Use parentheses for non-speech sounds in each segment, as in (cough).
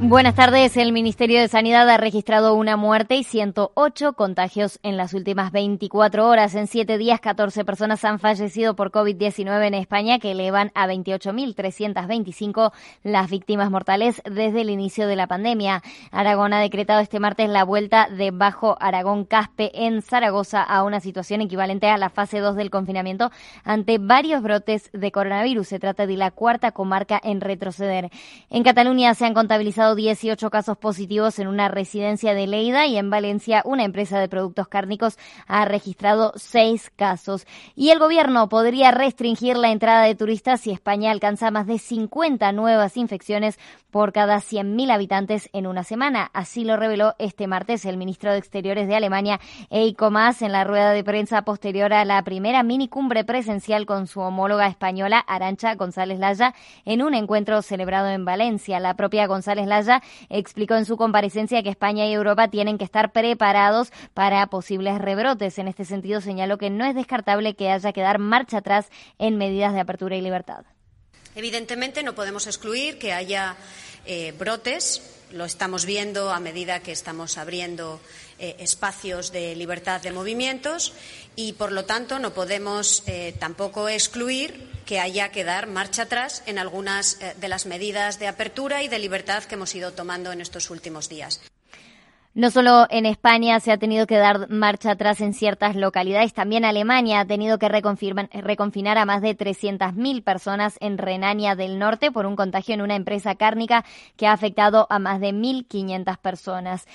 Buenas tardes. El Ministerio de Sanidad ha registrado una muerte y 108 contagios en las últimas 24 horas. En siete días, 14 personas han fallecido por COVID-19 en España, que elevan a 28.325 las víctimas mortales desde el inicio de la pandemia. Aragón ha decretado este martes la vuelta de Bajo Aragón Caspe en Zaragoza a una situación equivalente a la fase 2 del confinamiento ante varios brotes de coronavirus. Se trata de la cuarta comarca en retroceder. En Cataluña se han contabilizado 18 casos positivos en una residencia de Leida y en Valencia una empresa de productos cárnicos ha registrado seis casos. Y el gobierno podría restringir la entrada de turistas si España alcanza más de 50 nuevas infecciones por cada 100.000 habitantes en una semana. Así lo reveló este martes el ministro de Exteriores de Alemania, Eiko Maas, en la rueda de prensa posterior a la primera minicumbre presencial con su homóloga española, Arancha González Laya, en un encuentro celebrado en Valencia. La propia González Laya explicó en su comparecencia que España y Europa tienen que estar preparados para posibles rebrotes. En este sentido, señaló que no es descartable que haya que dar marcha atrás en medidas de apertura y libertad. Evidentemente, no podemos excluir que haya brotes. Lo estamos viendo a medida que estamos abriendo espacios de libertad de movimientos y, por lo tanto, no podemos tampoco excluir que haya que dar marcha atrás en algunas eh, de las medidas de apertura y de libertad que hemos ido tomando en estos últimos días. No solo en España se ha tenido que dar marcha atrás en ciertas localidades, también Alemania ha tenido que reconfinar a más de 300.000 personas en Renania del Norte por un contagio en una empresa cárnica que ha afectado a más de 1.500 personas.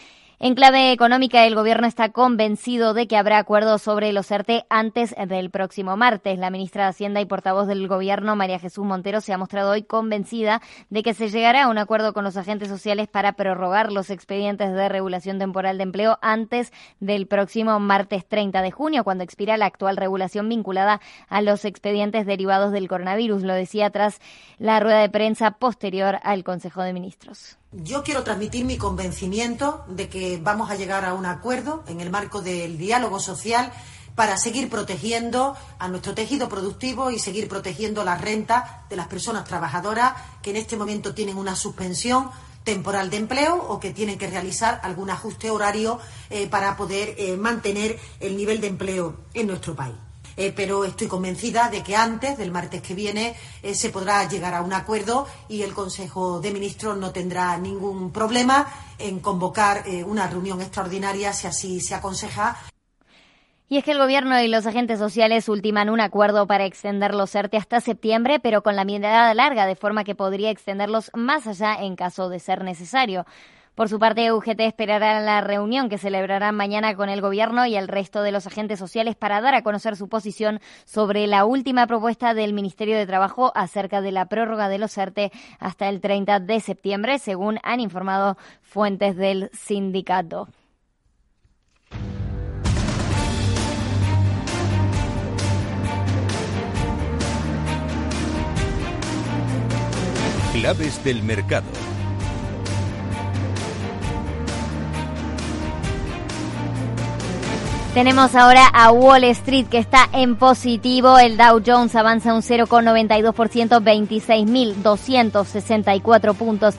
En clave económica, el Gobierno está convencido de que habrá acuerdo sobre los ERTE antes del próximo martes. La ministra de Hacienda y portavoz del Gobierno, María Jesús Montero, se ha mostrado hoy convencida de que se llegará a un acuerdo con los agentes sociales para prorrogar los expedientes de regulación temporal de empleo antes del próximo martes 30 de junio, cuando expira la actual regulación vinculada a los expedientes derivados del coronavirus. Lo decía tras la rueda de prensa posterior al Consejo de Ministros. Yo quiero transmitir mi convencimiento de que vamos a llegar a un acuerdo en el marco del diálogo social para seguir protegiendo a nuestro tejido productivo y seguir protegiendo la renta de las personas trabajadoras que en este momento tienen una suspensión temporal de empleo o que tienen que realizar algún ajuste horario eh, para poder eh, mantener el nivel de empleo en nuestro país. Eh, pero estoy convencida de que antes del martes que viene eh, se podrá llegar a un acuerdo y el Consejo de Ministros no tendrá ningún problema en convocar eh, una reunión extraordinaria si así se aconseja. Y es que el gobierno y los agentes sociales ultiman un acuerdo para extender los ERTE hasta septiembre, pero con la mirada larga, de forma que podría extenderlos más allá en caso de ser necesario. Por su parte, UGT esperará la reunión que celebrará mañana con el Gobierno y el resto de los agentes sociales para dar a conocer su posición sobre la última propuesta del Ministerio de Trabajo acerca de la prórroga de los ERTE hasta el 30 de septiembre, según han informado fuentes del sindicato. Claves del mercado. Tenemos ahora a Wall Street que está en positivo. El Dow Jones avanza un 0,92%, 26.264 puntos.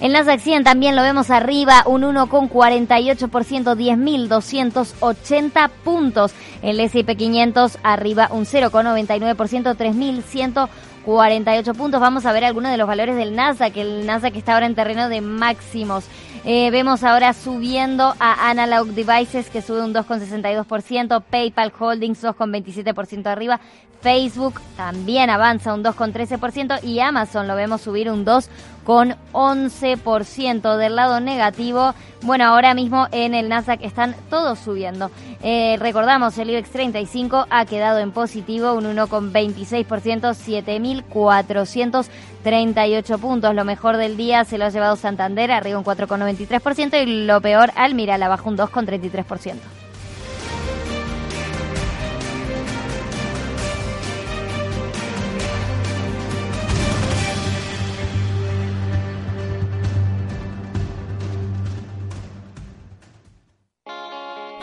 En las 100 también lo vemos arriba, un 1,48%, 10.280 puntos. El S&P 500 arriba un 0,99%, 3.148 puntos. Vamos a ver algunos de los valores del Nasdaq, el Nasdaq está ahora en terreno de máximos. Eh, vemos ahora subiendo a Analog Devices que sube un 2,62%, PayPal Holdings 2,27% arriba, Facebook también avanza un 2,13% y Amazon lo vemos subir un 2,11% del lado negativo. Bueno, ahora mismo en el Nasdaq están todos subiendo. Eh, recordamos, el IBEX 35 ha quedado en positivo un 1,26%, 7.438 puntos. Lo mejor del día se lo ha llevado Santander, arriba un 4,93% y lo peor, Almiral abajo un 2,33%.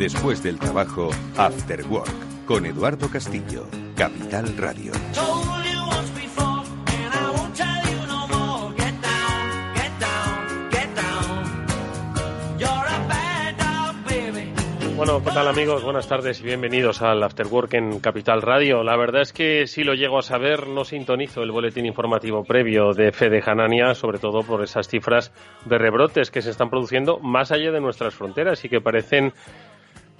Después del trabajo, After Work, con Eduardo Castillo, Capital Radio. Bueno, ¿qué tal amigos? Buenas tardes y bienvenidos al After Work en Capital Radio. La verdad es que si lo llego a saber, no sintonizo el boletín informativo previo de Fede Hanania, sobre todo por esas cifras de rebrotes que se están produciendo más allá de nuestras fronteras y que parecen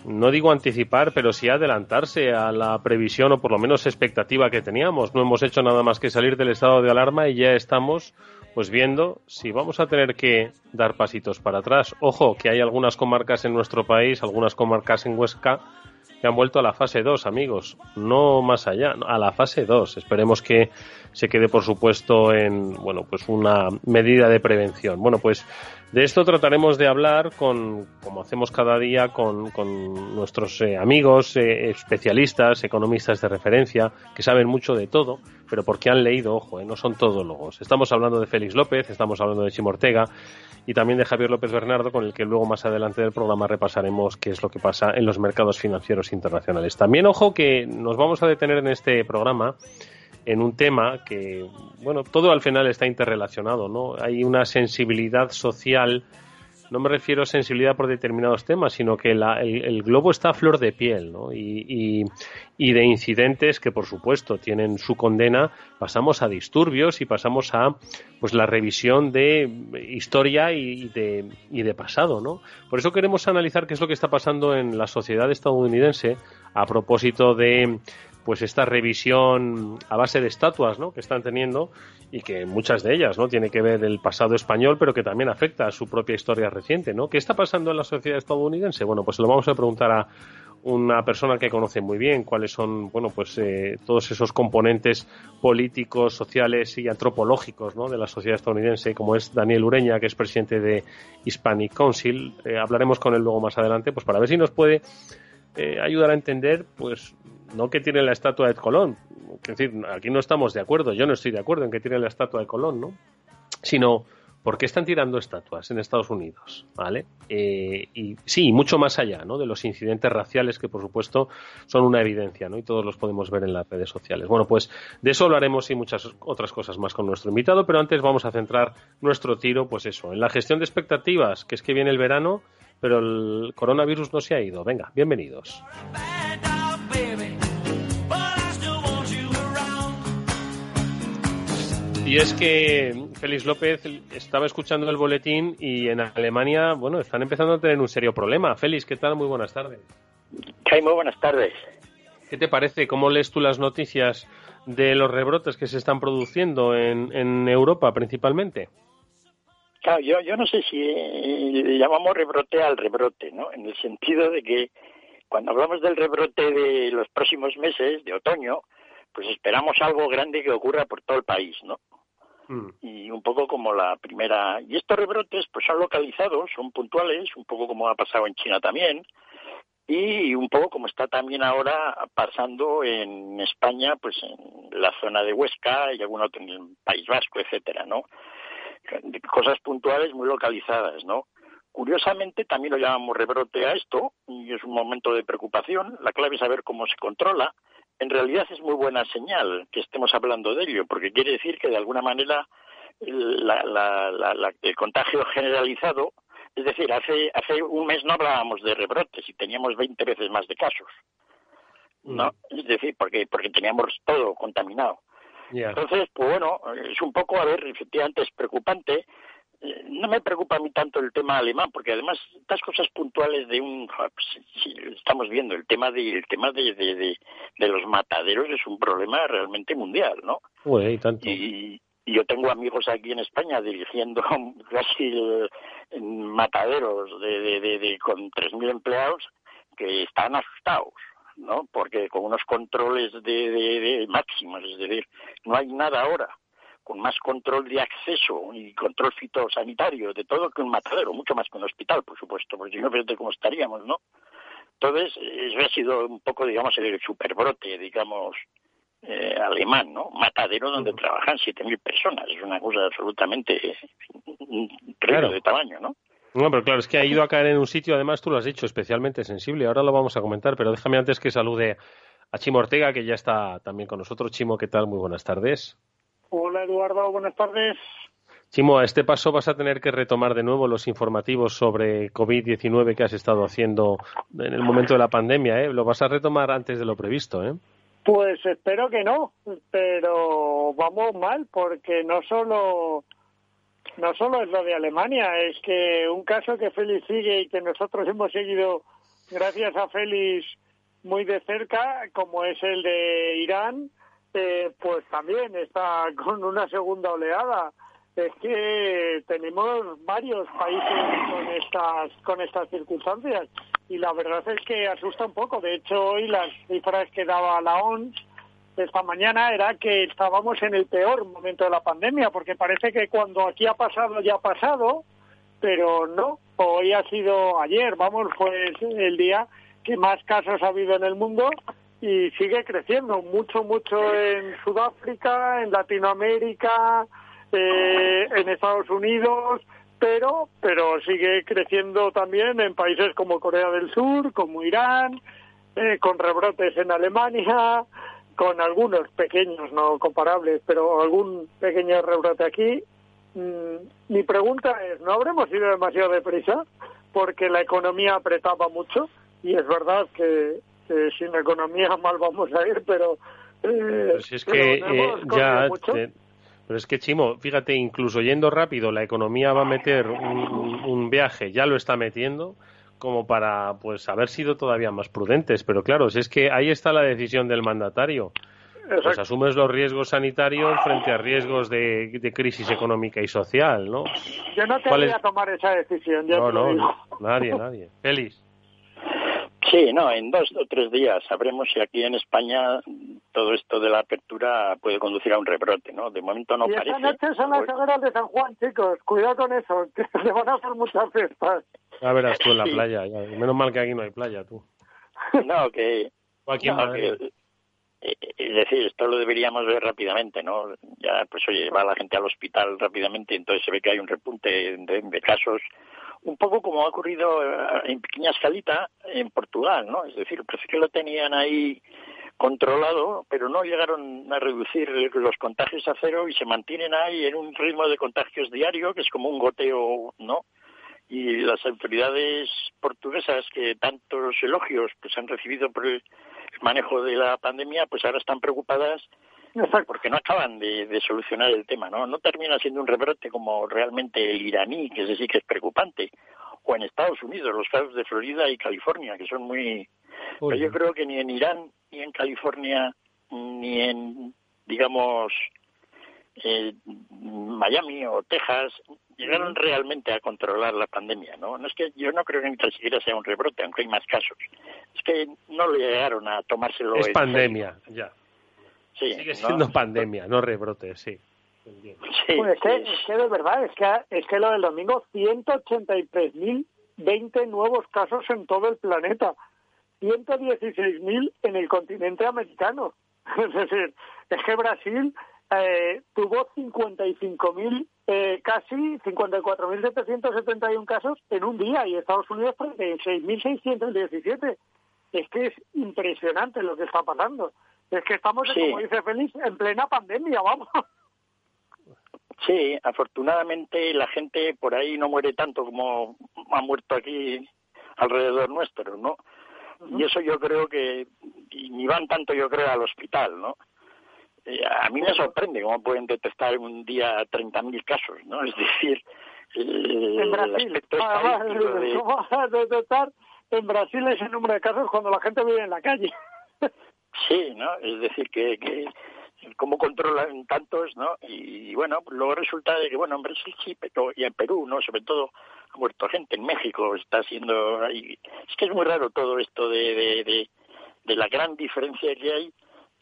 no digo anticipar, pero sí adelantarse a la previsión o por lo menos expectativa que teníamos. No hemos hecho nada más que salir del estado de alarma y ya estamos pues viendo si vamos a tener que dar pasitos para atrás. Ojo, que hay algunas comarcas en nuestro país, algunas comarcas en Huesca que han vuelto a la fase 2, amigos, no más allá, a la fase 2. Esperemos que se quede, por supuesto, en, bueno, pues una medida de prevención. Bueno, pues de esto trataremos de hablar con, como hacemos cada día, con, con nuestros eh, amigos, eh, especialistas, economistas de referencia, que saben mucho de todo, pero porque han leído, ojo, eh, no son todólogos. Estamos hablando de Félix López, estamos hablando de Chimo Ortega y también de Javier López Bernardo, con el que luego más adelante del programa repasaremos qué es lo que pasa en los mercados financieros internacionales. También, ojo, que nos vamos a detener en este programa en un tema que, bueno, todo al final está interrelacionado, ¿no? Hay una sensibilidad social, no me refiero a sensibilidad por determinados temas, sino que el, globo está a flor de piel, ¿no? Y, y, de incidentes que, por supuesto, tienen su condena, pasamos a disturbios y pasamos a, pues, la revisión de historia y de, y de pasado, ¿no? Por eso queremos analizar qué es lo que está pasando en la sociedad estadounidense a propósito de pues esta revisión a base de estatuas ¿no? que están teniendo y que muchas de ellas no tiene que ver el pasado español pero que también afecta a su propia historia reciente ¿no? ¿qué está pasando en la sociedad estadounidense? bueno pues lo vamos a preguntar a una persona que conoce muy bien cuáles son bueno pues eh, todos esos componentes políticos sociales y antropológicos ¿no? de la sociedad estadounidense como es Daniel Ureña que es presidente de Hispanic Council eh, hablaremos con él luego más adelante pues para ver si nos puede eh, ayudar a entender pues no que tiene la estatua de Colón, es decir, aquí no estamos de acuerdo, yo no estoy de acuerdo en que tiene la estatua de Colón, ¿no? Sino, ¿por qué están tirando estatuas en Estados Unidos? ¿Vale? Eh, y sí, mucho más allá, ¿no? De los incidentes raciales que, por supuesto, son una evidencia, ¿no? Y todos los podemos ver en las redes sociales. Bueno, pues de eso hablaremos y muchas otras cosas más con nuestro invitado, pero antes vamos a centrar nuestro tiro, pues eso, en la gestión de expectativas, que es que viene el verano, pero el coronavirus no se ha ido. Venga, bienvenidos. Y es que Félix López estaba escuchando el boletín y en Alemania, bueno, están empezando a tener un serio problema. Félix, ¿qué tal? Muy buenas tardes. hay muy buenas tardes. ¿Qué te parece? ¿Cómo lees tú las noticias de los rebrotes que se están produciendo en, en Europa principalmente? Claro, yo, yo no sé si le llamamos rebrote al rebrote, ¿no? En el sentido de que cuando hablamos del rebrote de los próximos meses, de otoño, pues esperamos algo grande que ocurra por todo el país, ¿no? Mm. y un poco como la primera. Y estos rebrotes pues son localizados, son puntuales, un poco como ha pasado en China también, y un poco como está también ahora pasando en España, pues en la zona de Huesca y algún otro en el País Vasco, etcétera, ¿no? Cosas puntuales muy localizadas, ¿no? Curiosamente, también lo llamamos rebrote a esto, y es un momento de preocupación. La clave es saber cómo se controla. En realidad es muy buena señal que estemos hablando de ello, porque quiere decir que de alguna manera el contagio generalizado es decir, hace, hace un mes no hablábamos de rebrotes y teníamos 20 veces más de casos. ¿No? Mm. Es decir, porque, porque teníamos todo contaminado. Entonces, pues bueno, es un poco, a ver, efectivamente es preocupante. No me preocupa a mí tanto el tema alemán, porque además estas cosas puntuales de un, pues, si estamos viendo el tema de el tema de, de, de, los mataderos es un problema realmente mundial, ¿no? Uy, tanto. Y, yo tengo amigos aquí en España dirigiendo (laughs) casi mataderos de, de, de, con 3.000 empleados que están asustados, ¿no? Porque con unos controles de, de, máximos, es decir, no hay nada ahora con más control de acceso y control fitosanitario de todo que un matadero, mucho más que un hospital, por supuesto, porque si no, fíjate cómo estaríamos, ¿no? Entonces, eso ha sido un poco, digamos, el superbrote, digamos, eh, alemán, ¿no? Matadero donde trabajan 7.000 personas. Es una cosa absolutamente claro. de tamaño, ¿no? No, pero claro, es que ha ido a caer en un sitio, además tú lo has dicho, especialmente sensible. Ahora lo vamos a comentar, pero déjame antes que salude a Chimo Ortega, que ya está también con nosotros. Chimo, ¿qué tal? Muy buenas tardes. Hola, Eduardo, buenas tardes. Chimo, a este paso vas a tener que retomar de nuevo los informativos sobre COVID-19 que has estado haciendo en el momento de la pandemia, ¿eh? Lo vas a retomar antes de lo previsto, ¿eh? Pues espero que no, pero vamos mal porque no solo no solo es lo de Alemania, es que un caso que Félix sigue y que nosotros hemos seguido gracias a Félix muy de cerca, como es el de Irán, eh, pues también está con una segunda oleada. Es que tenemos varios países con estas con estas circunstancias y la verdad es que asusta un poco. De hecho, hoy las cifras que daba la ONS esta mañana era que estábamos en el peor momento de la pandemia, porque parece que cuando aquí ha pasado ya ha pasado, pero no. Hoy ha sido ayer, vamos, fue el día que más casos ha habido en el mundo y sigue creciendo mucho, mucho en Sudáfrica, en Latinoamérica, eh, en Estados Unidos, pero, pero sigue creciendo también en países como Corea del Sur, como Irán, eh, con rebrotes en Alemania, con algunos pequeños, no comparables, pero algún pequeño rebrote aquí. Mm, mi pregunta es, ¿no habremos ido demasiado deprisa? Porque la economía apretaba mucho y es verdad que, sin economía (laughs) mal vamos a ir, pero... Eh, pues es que eh, ya... Pero es que, Chimo, fíjate, incluso yendo rápido, la economía va a meter un, viaje, ya lo está metiendo, como para pues haber sido todavía más prudentes. Pero claro, si es que ahí está la decisión del mandatario. Pues asumes los riesgos sanitarios frente a riesgos de, crisis económica y social, ¿no? Yo no te voy a tomar esa decisión, no, no, nadie, (laughs) nadie. Feliz. Sí, no, en dos o tres días sabremos si aquí en España todo esto de la apertura puede conducir a un rebrote, ¿no? De momento no y parece. Esta noche son las hogueras de San Juan, chicos. Cuidado con eso, que (laughs) se van a hacer muchas fiestas. Ya verás tú en la playa. Menos mal que aquí no hay playa, tú. No, que... (laughs) aquí eh, es decir, esto lo deberíamos ver rápidamente, ¿no? Ya, pues oye, va la gente al hospital rápidamente, entonces se ve que hay un repunte de casos un poco como ha ocurrido eh, en pequeña escalita en Portugal, ¿no? Es decir, parece que lo tenían ahí controlado, pero no llegaron a reducir los contagios a cero y se mantienen ahí en un ritmo de contagios diario que es como un goteo, ¿no? Y las autoridades portuguesas que tantos elogios pues han recibido por el manejo de la pandemia, pues ahora están preocupadas porque no acaban de, solucionar el tema, ¿no? No termina siendo un rebrote como realmente el iraní, que ese sí que es preocupante, o en Estados Unidos, los casos de Florida y California, que son muy... Pero yo creo que ni en Irán, ni en California, ni en, digamos, eh, Miami o Texas, llegaron realmente a controlar la pandemia, ¿no? No es que yo no creo que ni siquiera sea un rebrote, aunque hay más casos. Es que no le llegaron a tomárselo. Es pandemia, ya. Sigue siendo pandemia, no rebrote, sí. pues es, que, es que de verdad, es que, es que lo del domingo, 183.020 nuevos casos en todo el planeta. 116.000 en el continente americano. (laughs) Es decir, es que Brasil eh, tuvo 55.000, eh, casi 54.771 casos en un día y Estados Unidos 36.617. Es que es impresionante lo que está pasando. Es que estamos, como dice Félix, en plena pandemia, vamos. (laughs) Sí, afortunadamente la gente por ahí no muere tanto como ha muerto aquí alrededor nuestro, ¿no? Y eso yo creo que ni van tanto, yo creo, al hospital, ¿no? Eh, a mí me sorprende cómo pueden detectar en un día 30.000 casos, ¿no? (laughs) Es decir, en Brasil, ¿cómo (laughs) a detectar en Brasil ese número de casos cuando la gente vive en la calle? Sí, ¿no? Es decir, que, que cómo controlan tantos, ¿no? Y, bueno, luego resulta de que, bueno, en Brasil sí, pero, y en Perú, ¿no? Sobre todo ha muerto gente, en México está siendo... Es que es muy raro todo esto de, de, de, de la gran diferencia que hay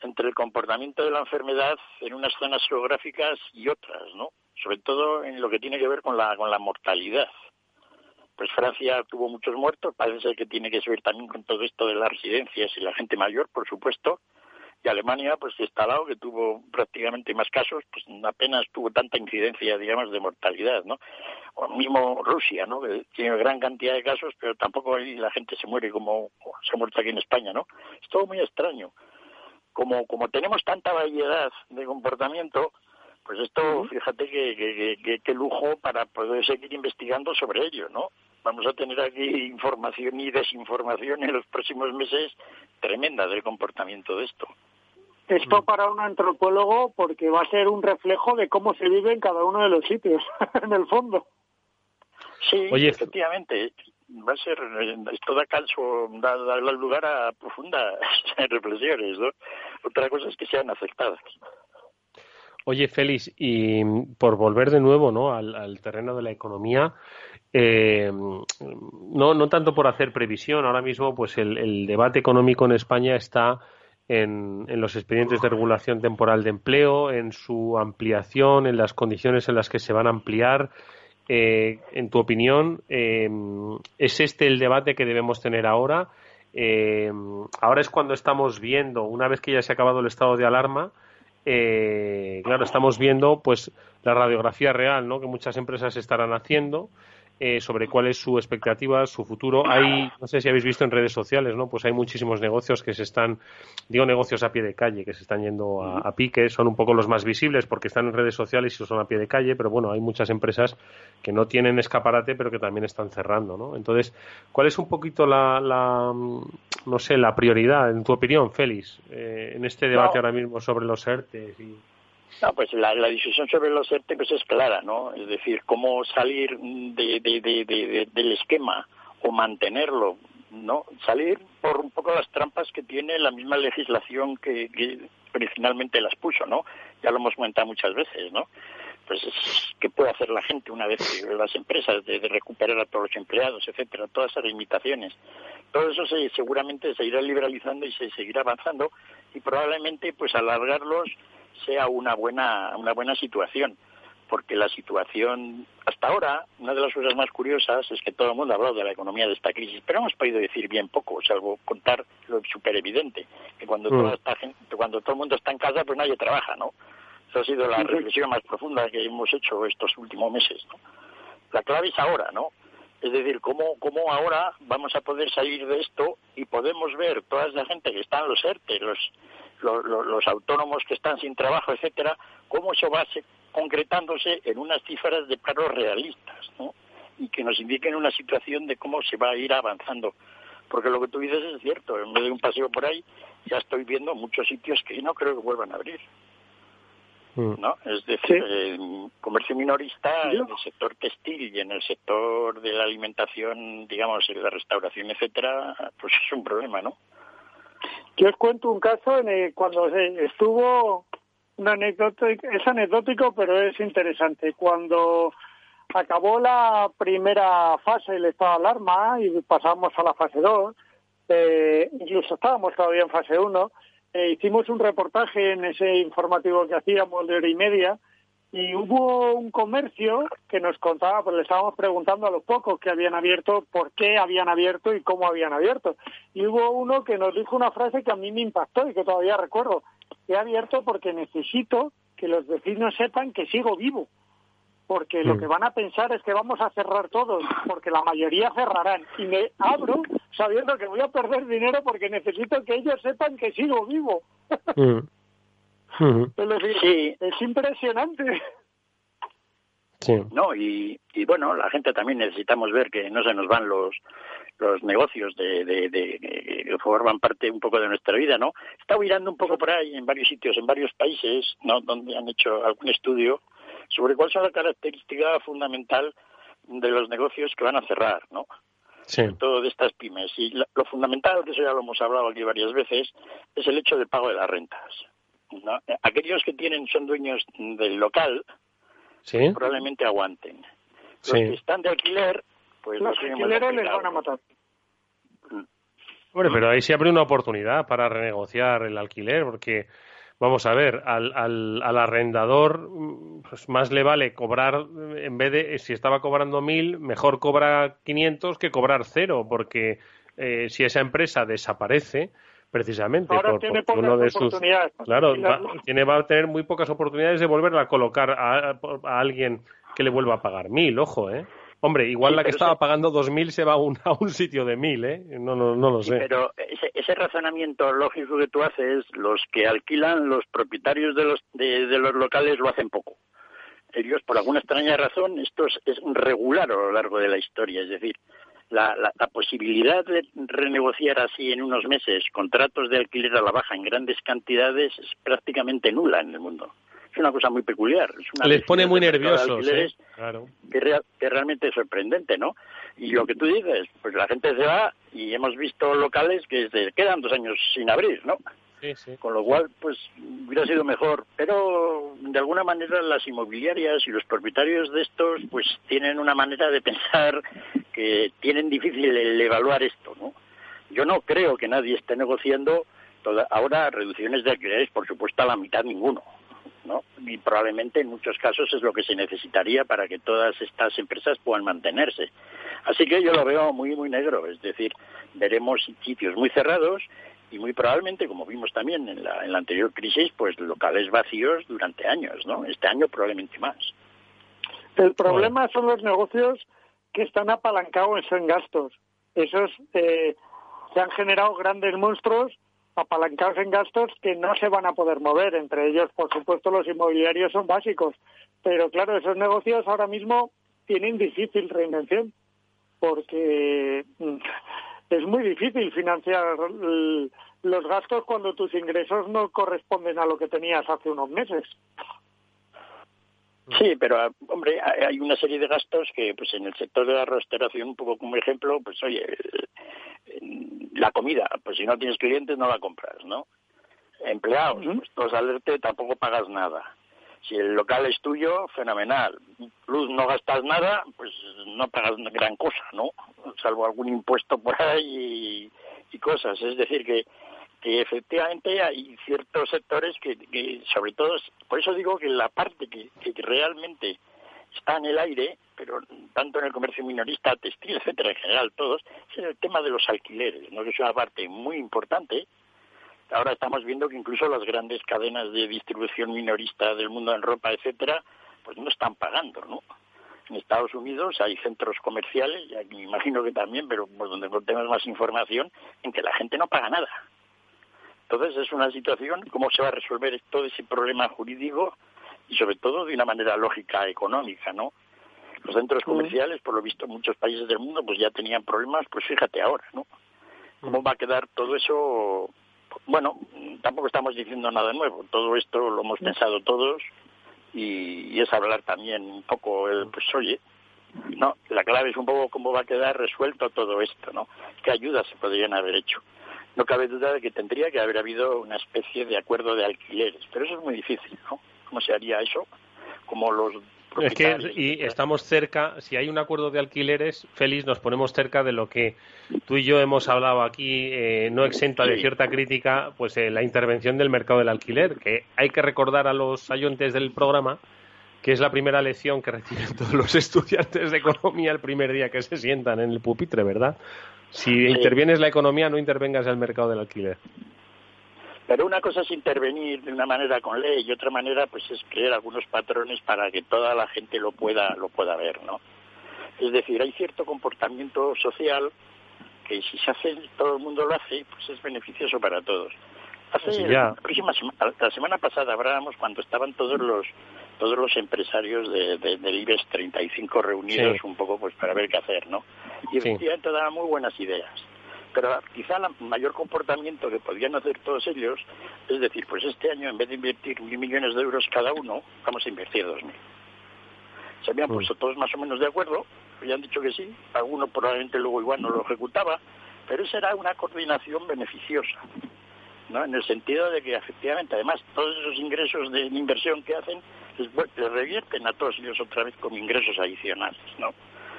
entre el comportamiento de la enfermedad en unas zonas geográficas y otras, ¿no? Sobre todo en lo que tiene que ver con la, con la mortalidad. Pues Francia tuvo muchos muertos, parece que tiene que ver también con todo esto de las residencias y la gente mayor, por supuesto, y Alemania pues está al lado que tuvo prácticamente más casos pues apenas tuvo tanta incidencia digamos de mortalidad no o mismo Rusia no que tiene gran cantidad de casos pero tampoco ahí la gente se muere como se ha muerto aquí en España no es todo muy extraño. Como como tenemos tanta variedad de comportamiento pues esto fíjate que, que, que, lujo para poder seguir investigando sobre ello no vamos a tener aquí información y desinformación en los próximos meses tremenda del comportamiento de esto. Esto para un antropólogo porque va a ser un reflejo de cómo se vive en cada uno de los sitios, (laughs) en el fondo. Sí, efectivamente. Va a ser, esto da calzo, da, lugar a profundas (laughs) reflexiones, ¿no? Otra cosa es que sean aceptadas. Oye, Félix, y por volver de nuevo ¿no? al terreno de la economía, eh, no, no tanto por hacer previsión, ahora mismo pues el, debate económico en España está en, los expedientes de regulación temporal de empleo, en su ampliación, en las condiciones en las que se van a ampliar. Eh, en tu opinión, eh, ¿es este el debate que debemos tener ahora? Eh, ahora es cuando estamos viendo, una vez que ya se ha acabado el estado de alarma, claro, estamos viendo pues la radiografía real, ¿no? Que muchas empresas estarán haciendo eh, sobre cuál es su expectativa, su futuro. Hay, no sé si habéis visto en redes sociales, ¿no? Pues hay muchísimos negocios que se están, digo negocios a pie de calle, que se están yendo a, pique, son un poco los más visibles porque están en redes sociales y son a pie de calle, pero bueno, hay muchas empresas que no tienen escaparate, pero que también están cerrando, ¿no? Entonces, ¿cuál es un poquito la, la no sé, la prioridad, en tu opinión, Félix, eh, en este debate ahora mismo sobre los ERTES y no, pues la, la discusión sobre los pues es clara, ¿no? Es decir, cómo salir de, de, de, del esquema o mantenerlo, ¿no? Salir por un poco las trampas que tiene la misma legislación que, que originalmente las puso, ¿no? Ya lo hemos comentado muchas veces, ¿no? Pues qué puede hacer la gente una vez que las empresas de, recuperar a todos los empleados, etcétera, todas esas limitaciones. Todo eso se, seguramente se irá liberalizando y se seguirá avanzando y probablemente pues alargarlos sea una buena, una buena situación. Porque la situación, hasta ahora, una de las cosas más curiosas es que todo el mundo ha hablado de la economía de esta crisis, pero hemos podido decir bien poco, salvo contar lo súper evidente, que cuando, mm. toda esta gente, cuando todo el mundo está en casa, pues nadie trabaja, ¿no? Esa ha sido la reflexión más profunda que hemos hecho estos últimos meses, ¿no? La clave es ahora, ¿no? Es decir, ¿cómo, cómo ahora vamos a poder salir de esto y podemos ver toda esa gente que está en los ERTE, los, los, autónomos que están sin trabajo, etcétera, cómo eso va concretándose en unas cifras de paro realistas, ¿no? Y que nos indiquen una situación de cómo se va a ir avanzando. Porque lo que tú dices es cierto, en vez de un paseo por ahí, ya estoy viendo muchos sitios que no creo que vuelvan a abrir. Mm. ¿no? Es decir, el comercio minorista en el sector textil y en el sector de la alimentación, digamos, en la restauración, etcétera, pues es un problema, ¿no? Yo os cuento un caso en el, cuando estuvo una anécdota, es anecdótico pero es interesante. Cuando acabó la primera fase del estado de alarma y pasamos a la fase 2, eh, incluso estábamos todavía en fase 1, eh, hicimos un reportaje en ese informativo que hacíamos de hora y media y hubo un comercio que nos contaba, pues le estábamos preguntando a los pocos que habían abierto, por qué habían abierto y cómo habían abierto. Y hubo uno que nos dijo una frase que a mí me impactó y que todavía recuerdo. He abierto porque necesito que los vecinos sepan que sigo vivo. Porque lo mm. que van a pensar es que vamos a cerrar todos, porque la mayoría cerrarán. Y me abro sabiendo que voy a perder dinero porque necesito que ellos sepan que sigo vivo. Mm. sí. es impresionante. Sí. No, y, y bueno, la gente también necesitamos ver que no se nos van los los negocios de, de, de, que forman parte un poco de nuestra vida, ¿no? Estaba mirando un poco por ahí en varios sitios, en varios países, ¿no? Donde han hecho algún estudio sobre cuál son la característica fundamental de los negocios que van a cerrar, ¿no? Sí. todo de estas pymes. Y lo fundamental, que eso ya lo hemos hablado aquí varias veces, es el hecho del pago de las rentas. Aquellos que tienen son dueños del local probablemente aguanten. Los que están de alquiler, pues los alquileres les van a matar. Bueno, pero ahí se abre una oportunidad para renegociar el alquiler, porque vamos a ver, al, al, al arrendador pues más le vale cobrar, en vez de, si estaba cobrando mil, mejor cobra 500 que cobrar cero, porque eh, si esa empresa desaparece, precisamente por, tiene uno de sus claro va, tiene va a tener muy pocas oportunidades de volverla a colocar a, alguien que le vuelva a pagar mil ojo eh hombre igual la que estaba pagando dos mil se va a un, (laughs) a un sitio de mil eh no no no lo sé. pero ese, ese, razonamiento lógico que tú haces los que alquilan los propietarios de los de, de los locales lo hacen poco. Ellos por alguna extraña razón esto es, es regular a lo largo de la historia es decir la, la, la, posibilidad de renegociar así en unos meses contratos de alquiler a la baja en grandes cantidades es prácticamente nula en el mundo. Es una cosa muy peculiar. Es una Les pone muy nerviosos. ¿eh? Claro. Que, que, realmente es sorprendente, ¿no? Y lo que tú dices, pues la gente se va y hemos visto locales que se quedan dos años sin abrir, ¿no? Con lo cual, pues hubiera sido mejor. Pero de alguna manera las inmobiliarias y los propietarios de estos, pues tienen una manera de pensar que tienen difícil el evaluar esto, ¿no? Yo no creo que nadie esté negociando toda, ahora reducciones de alquileres, por supuesto, a la mitad ninguno. ¿no? Y probablemente en muchos casos es lo que se necesitaría para que todas estas empresas puedan mantenerse. Así que yo lo veo muy, muy negro. Es decir, veremos sitios muy cerrados y muy probablemente, como vimos también en la, en la anterior crisis, pues locales vacíos durante años, ¿no? Este año probablemente más. El problema son los negocios que están apalancados en gastos. Esos eh, se han generado grandes monstruos apalancados en gastos que no se van a poder mover. Entre ellos, por supuesto, los inmobiliarios son básicos. Pero claro, esos negocios ahora mismo tienen difícil reinvención porque mm, es muy difícil financiar los gastos cuando tus ingresos no corresponden a lo que tenías hace unos meses. Sí, pero hombre, hay una serie de gastos que, pues, en el sector de la restauración, un poco como ejemplo, pues, oye, la comida, pues si no tienes clientes no la compras, ¿no? Empleados, pues todos alerte tampoco pagas nada. Si el local es tuyo, fenomenal. Luz no gastas nada, pues no pagas gran cosa, ¿no? Salvo algún impuesto por ahí y, cosas. Es decir, que, que efectivamente hay ciertos sectores que, que, sobre todo, por eso digo que la parte que, que realmente está en el aire, pero tanto en el comercio minorista, textil, etcétera, en general todos, es el tema de los alquileres, ¿no? que es una parte muy importante Ahora estamos viendo que incluso las grandes cadenas de distribución minorista del mundo en ropa, etcétera, pues no están pagando, ¿no? En Estados Unidos hay centros comerciales, y me imagino que también, pero por donde tenemos más información, en que la gente no paga nada. Entonces es una situación, ¿cómo se va a resolver todo ese problema jurídico y sobre todo de una manera lógica económica, ¿no? Los centros comerciales, por lo visto en muchos países del mundo, pues ya tenían problemas, pues fíjate ahora, ¿no? ¿Cómo va a quedar todo eso bueno, tampoco estamos diciendo nada nuevo. Todo esto lo hemos pensado todos y, es hablar también un poco, el, pues oye, no, la clave es un poco cómo va a quedar resuelto todo esto, ¿no? ¿Qué ayudas se podrían haber hecho? No cabe duda de que tendría que haber habido una especie de acuerdo de alquileres, pero eso es muy difícil, ¿no? ¿Cómo se haría eso? Como los es que y estamos cerca, si hay un acuerdo de alquileres, Félix, nos ponemos cerca de lo que tú y yo hemos hablado aquí, eh, no exenta de cierta crítica, pues eh, la intervención del mercado del alquiler, que hay que recordar a los ayontes del programa que es la primera lección que reciben (laughs) todos los estudiantes de economía el primer día que se sientan en el pupitre, ¿verdad? Si intervienes la economía, no intervengas el mercado del alquiler. Pero una cosa es intervenir de una manera con ley y otra manera pues es crear algunos patrones para que toda la gente lo pueda lo pueda ver, ¿no? Es decir, hay cierto comportamiento social que si se hace, todo el mundo lo hace, pues es beneficioso para todos. Hace la, próxima la semana pasada hablábamos cuando estaban todos los todos los empresarios de, de, del IBEX 35 reunidos un poco pues para ver qué hacer, ¿no? Y efectivamente daban muy buenas ideas. Pero quizá el mayor comportamiento que podían hacer todos ellos es decir, pues este año en vez de invertir mil millones de euros cada uno, vamos a invertir dos mil. Se habían puesto todos más o menos de acuerdo, habían dicho que sí, alguno probablemente luego igual no lo ejecutaba, pero esa era una coordinación beneficiosa. ¿no? en el sentido de que efectivamente además todos esos ingresos de inversión que hacen les, revierten a todos ellos otra vez como ingresos adicionales, ¿no?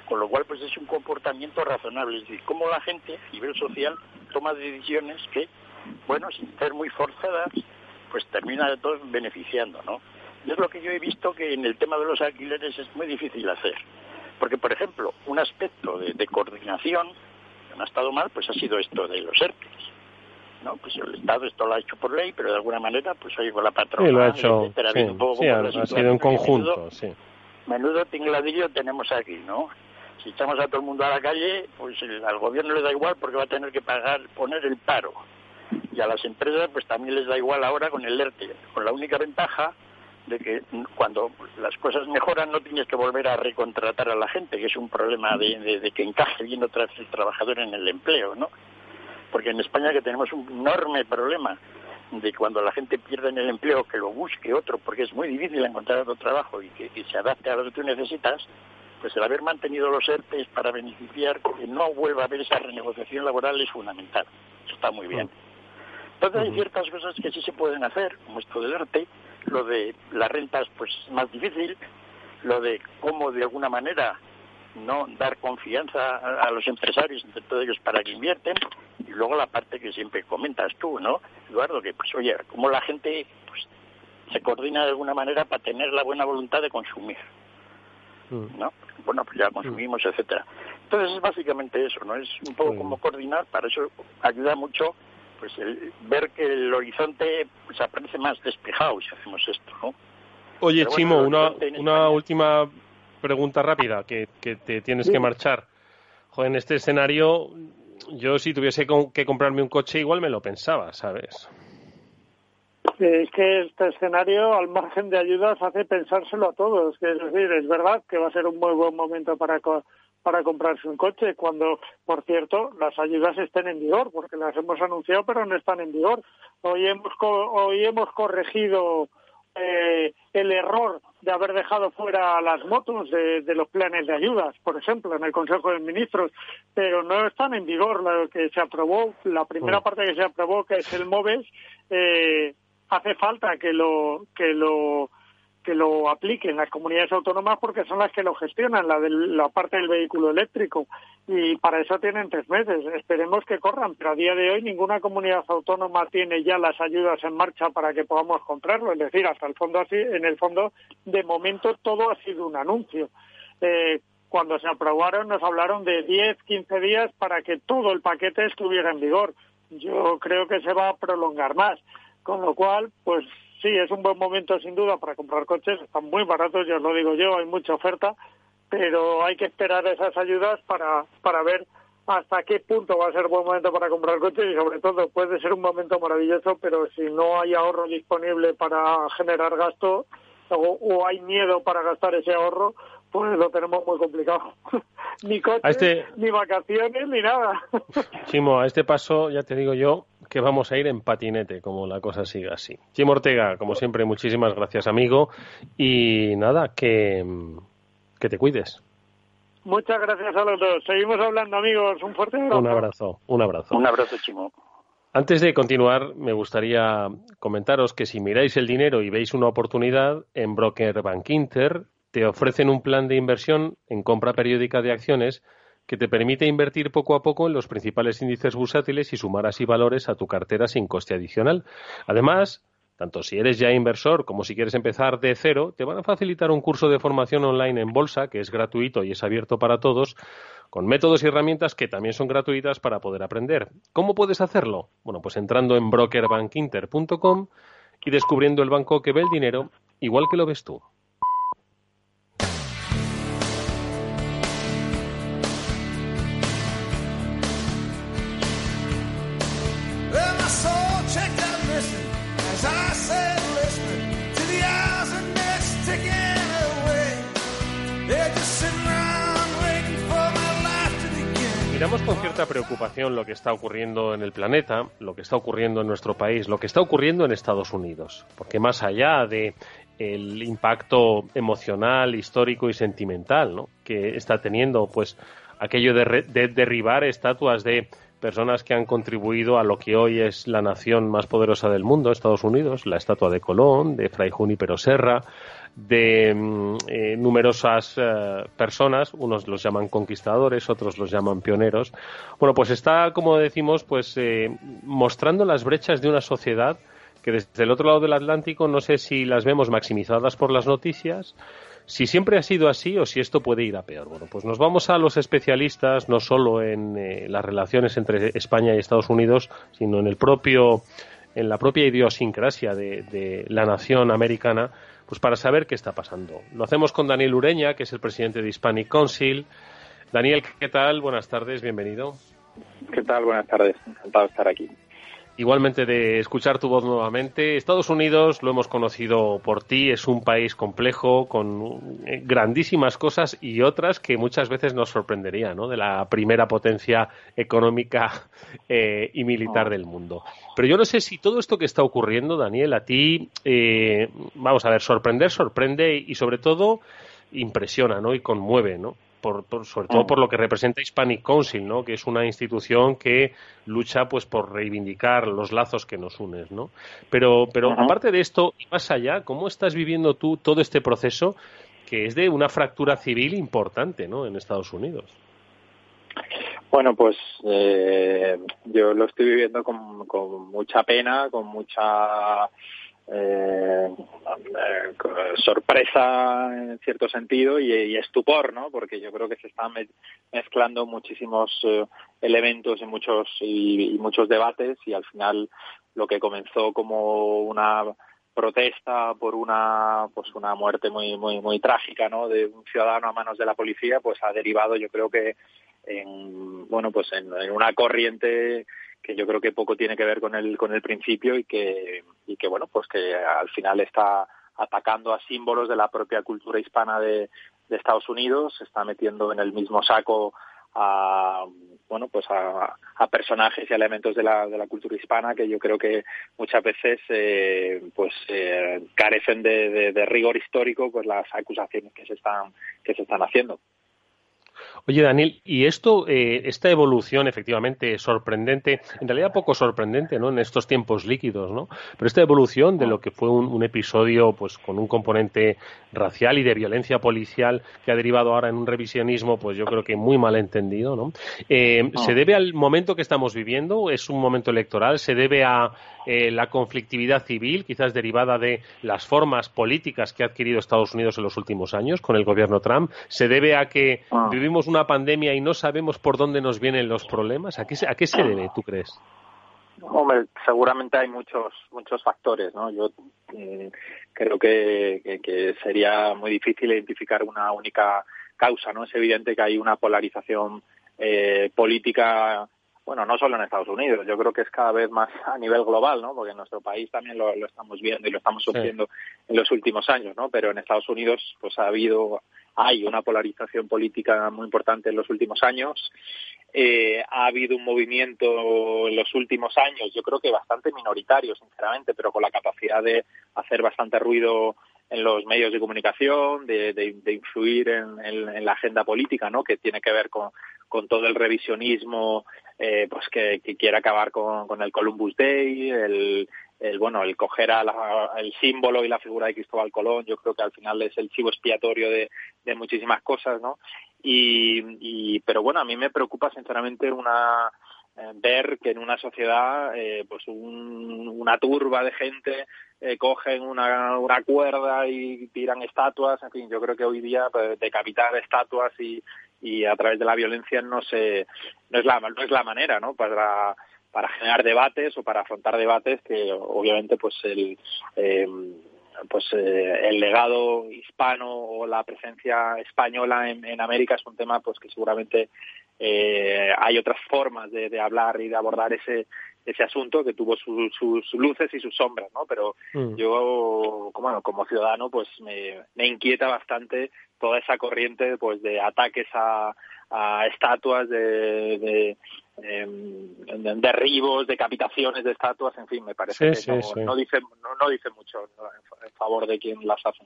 Con lo cual, pues es un comportamiento razonable, es decir, cómo la gente a nivel social toma decisiones que, bueno, sin ser muy forzadas, pues termina de todos beneficiando, ¿no? Y es lo que yo he visto que en el tema de los alquileres es muy difícil hacer. Porque, por ejemplo, un aspecto de, de coordinación que no ha estado mal, pues ha sido esto de los ERTES. ¿no? Pues el Estado esto lo ha hecho por ley, pero de alguna manera, pues oye, con la patrona, sí, lo ha hecho, un poco ha, sido en conjunto, menudo, sí. Menudo tingladillo tenemos aquí, ¿no? Si echamos a todo el mundo a la calle, pues al gobierno le da igual porque va a tener que pagar, poner el paro. Y a las empresas, pues también les da igual ahora con el ERTE, con la única ventaja de que cuando las cosas mejoran no tienes que volver a recontratar a la gente, que es un problema de, que encaje bien otra vez el trabajador en el empleo, ¿no? porque en España que tenemos un enorme problema de cuando la gente pierde en el empleo que lo busque otro, porque es muy difícil encontrar otro trabajo y que, se adapte a lo que tú necesitas, pues el haber mantenido los ERTES para beneficiar que no vuelva a haber esa renegociación laboral es fundamental. Eso está muy bien. Entonces hay ciertas cosas que sí se pueden hacer, como esto del ERTE, lo de las rentas pues es más difícil, lo de cómo de alguna manera no dar confianza a, los empresarios, entre todos ellos, para que invierten, y luego la parte que siempre comentas tú, ¿no, Eduardo? Que, pues, oye, cómo la gente pues, se coordina de alguna manera para tener la buena voluntad de consumir. ¿No? Bueno, pues ya consumimos, etcétera. Entonces es básicamente eso, ¿no? Es un poco como coordinar, para eso ayuda mucho pues el, ver que el horizonte pues aparece más despejado si hacemos esto, ¿no? Oye, Chimo, una, una última pregunta rápida, que, que te tienes que marchar. Joder, en este escenario, yo si tuviese que comprarme un coche, igual me lo pensaba, ¿sabes? Es que este escenario, al margen de ayudas, hace pensárselo a todos. Es decir, es verdad que va a ser un muy buen momento para, para comprarse un coche, cuando, por cierto, las ayudas estén en vigor, porque las hemos anunciado, pero no están en vigor. Hoy hemos, hoy hemos corregido eh, el error de haber dejado fuera las motos de, los planes de ayudas, por ejemplo, en el Consejo de Ministros, pero no están en vigor lo que se aprobó, la primera mm. parte que se aprobó, que es el MOVES, eh, hace falta que lo, que lo que lo apliquen las comunidades autónomas porque son las que lo gestionan, la, de, la parte del vehículo eléctrico. Y para eso tienen tres meses. Esperemos que corran, pero a día de hoy ninguna comunidad autónoma tiene ya las ayudas en marcha para que podamos comprarlo. Es decir, hasta el fondo, así, en el fondo, de momento todo ha sido un anuncio. Eh, cuando se aprobaron nos hablaron de 10, 15 días para que todo el paquete estuviera en vigor. Yo creo que se va a prolongar más. Con lo cual, pues sí, es un buen momento sin duda para comprar coches, están muy baratos, ya os lo digo yo, hay mucha oferta, pero hay que esperar esas ayudas para, para ver hasta qué punto va a ser buen momento para comprar coches y sobre todo puede ser un momento maravilloso, pero si no hay ahorro disponible para generar gasto o, hay miedo para gastar ese ahorro, pues lo tenemos muy complicado. (laughs) ni coches, este ni vacaciones, ni nada. (laughs) Chimo, a este paso ya te digo yo que vamos a ir en patinete, como la cosa siga así. Chimo Ortega, como siempre, muchísimas gracias, amigo. Y nada, que, que te cuides. Muchas gracias a los dos. Seguimos hablando, amigos. Un fuerte abrazo. Un abrazo, un abrazo. Un abrazo, Chimo. Antes de continuar, me gustaría comentaros que si miráis el dinero y veis una oportunidad, en Broker Bank Inter te ofrecen un plan de inversión en compra periódica de acciones que te permite invertir poco a poco en los principales índices bursátiles y sumar así valores a tu cartera sin coste adicional. Además, tanto si eres ya inversor como si quieres empezar de cero, te van a facilitar un curso de formación online en bolsa que es gratuito y es abierto para todos, con métodos y herramientas que también son gratuitas para poder aprender. ¿Cómo puedes hacerlo? Bueno, pues entrando en brokerbankinter.com y descubriendo el banco que ve el dinero igual que lo ves tú. Miramos con cierta preocupación lo que está ocurriendo en el planeta, lo que está ocurriendo en nuestro país, lo que está ocurriendo en Estados Unidos, porque más allá de el impacto emocional, histórico y sentimental ¿no? que está teniendo, pues aquello de, de derribar estatuas de personas que han contribuido a lo que hoy es la nación más poderosa del mundo, Estados Unidos, la estatua de Colón, de Fray Junípero Serra, de mm, eh, numerosas eh, personas, unos los llaman conquistadores, otros los llaman pioneros. Bueno, pues está, como decimos, pues eh, mostrando las brechas de una sociedad que desde el otro lado del Atlántico no sé si las vemos maximizadas por las noticias, si siempre ha sido así o si esto puede ir a peor. Bueno, pues nos vamos a los especialistas, no solo en las relaciones entre España y Estados Unidos, sino en el propio en la propia idiosincrasia de la nación americana pues para saber qué está pasando. Lo hacemos con Daniel Ureña, que es el presidente de Hispanic Council. Daniel, ¿qué tal? Buenas tardes, bienvenido. ¿Qué tal? Buenas tardes, encantado de estar aquí. Igualmente de escuchar tu voz nuevamente. Estados Unidos, lo hemos conocido por ti, es un país complejo con eh, grandísimas cosas y otras que muchas veces nos sorprendería, ¿no? De la primera potencia económica (laughs) eh, y militar oh. del mundo. Pero yo no sé si todo esto que está ocurriendo, Daniel, a ti, eh, vamos a ver, sorprender, sorprende y sobre todo impresiona, ¿no? Y conmueve, ¿no? Por, sobre todo por lo que representa Hispanic Council, ¿no? que es una institución que lucha pues por reivindicar los lazos que nos unen. ¿no? Pero, pero aparte de esto, y más allá, ¿cómo estás viviendo tú todo este proceso que es de una fractura civil importante ¿no? en Estados Unidos? Bueno, pues eh, yo lo estoy viviendo con, con mucha pena, con mucha eh, sorpresa en cierto sentido y, estupor, ¿no? Porque yo creo que se están mezclando muchísimos eh, elementos y muchos y, muchos debates y al final lo que comenzó como una protesta por una pues una muerte muy muy muy trágica, ¿no? De un ciudadano a manos de la policía, pues ha derivado, yo creo que en bueno pues en una corriente que yo creo que poco tiene que ver con el con el principio y que y que bueno pues que al final está atacando a símbolos de la propia cultura hispana de, Estados Unidos se está metiendo en el mismo saco a bueno pues a, personajes y elementos de la, de la cultura hispana que yo creo que muchas veces eh, pues eh, carecen de, de, rigor histórico pues las acusaciones que se están que se están haciendo Oye, Daniel, y esto, eh, esta evolución efectivamente sorprendente, en realidad poco sorprendente, ¿no? En estos tiempos líquidos, ¿no? Pero esta evolución de lo que fue un, episodio, pues, con un componente racial y de violencia policial que ha derivado ahora en un revisionismo, pues, yo creo que muy mal entendido, ¿no? Eh, ¿Se debe al momento que estamos viviendo? ¿Es un momento electoral? ¿Se debe a eh, la conflictividad civil, quizás derivada de las formas políticas que ha adquirido Estados Unidos en los últimos años con el gobierno Trump? ¿Se debe a que ah. vivimos una pandemia y no sabemos por dónde nos vienen los problemas? ¿A qué, a qué se debe, tú crees? Hombre, seguramente hay muchos muchos factores, ¿no? Yo mm, creo que, que, sería muy difícil identificar una única causa, ¿no? Es evidente que hay una polarización eh, política bueno, no solo en Estados Unidos, yo creo que es cada vez más a nivel global, ¿no? Porque en nuestro país también lo, estamos viendo y lo estamos sufriendo en los últimos años, ¿no? Pero en Estados Unidos, pues ha habido, hay una polarización política muy importante en los últimos años. Eh, ha habido un movimiento en los últimos años, yo creo que bastante minoritario, sinceramente, pero con la capacidad de hacer bastante ruido en los medios de comunicación, de, influir en, la agenda política, ¿no? Que tiene que ver con, todo el revisionismo, eh, pues que, quiere acabar con, el Columbus Day, el, bueno, el coger a el símbolo y la figura de Cristóbal Colón. Yo creo que al final es el chivo expiatorio de, muchísimas cosas, ¿no? Y, pero bueno, a mí me preocupa sinceramente una ver que en una sociedad pues una turba de gente cogen una, una cuerda y tiran estatuas, en fin, yo creo que hoy día pues, decapitar estatuas y, y a través de la violencia no se no es la no es la manera, ¿no? Para para generar debates o para afrontar debates que obviamente pues el eh, pues eh, el legado hispano o la presencia española en, en, América es un tema pues que seguramente eh, hay otras formas de, de, hablar y de abordar ese ese asunto que tuvo sus luces y sus sombras, ¿no? Pero mm. yo, como, como ciudadano, pues me, me inquieta bastante toda esa corriente pues de ataques a, a estatuas, de, de, em, derribos, decapitaciones de estatuas, en fin, me parece que no, dice, no, dice mucho en favor de quien las hace.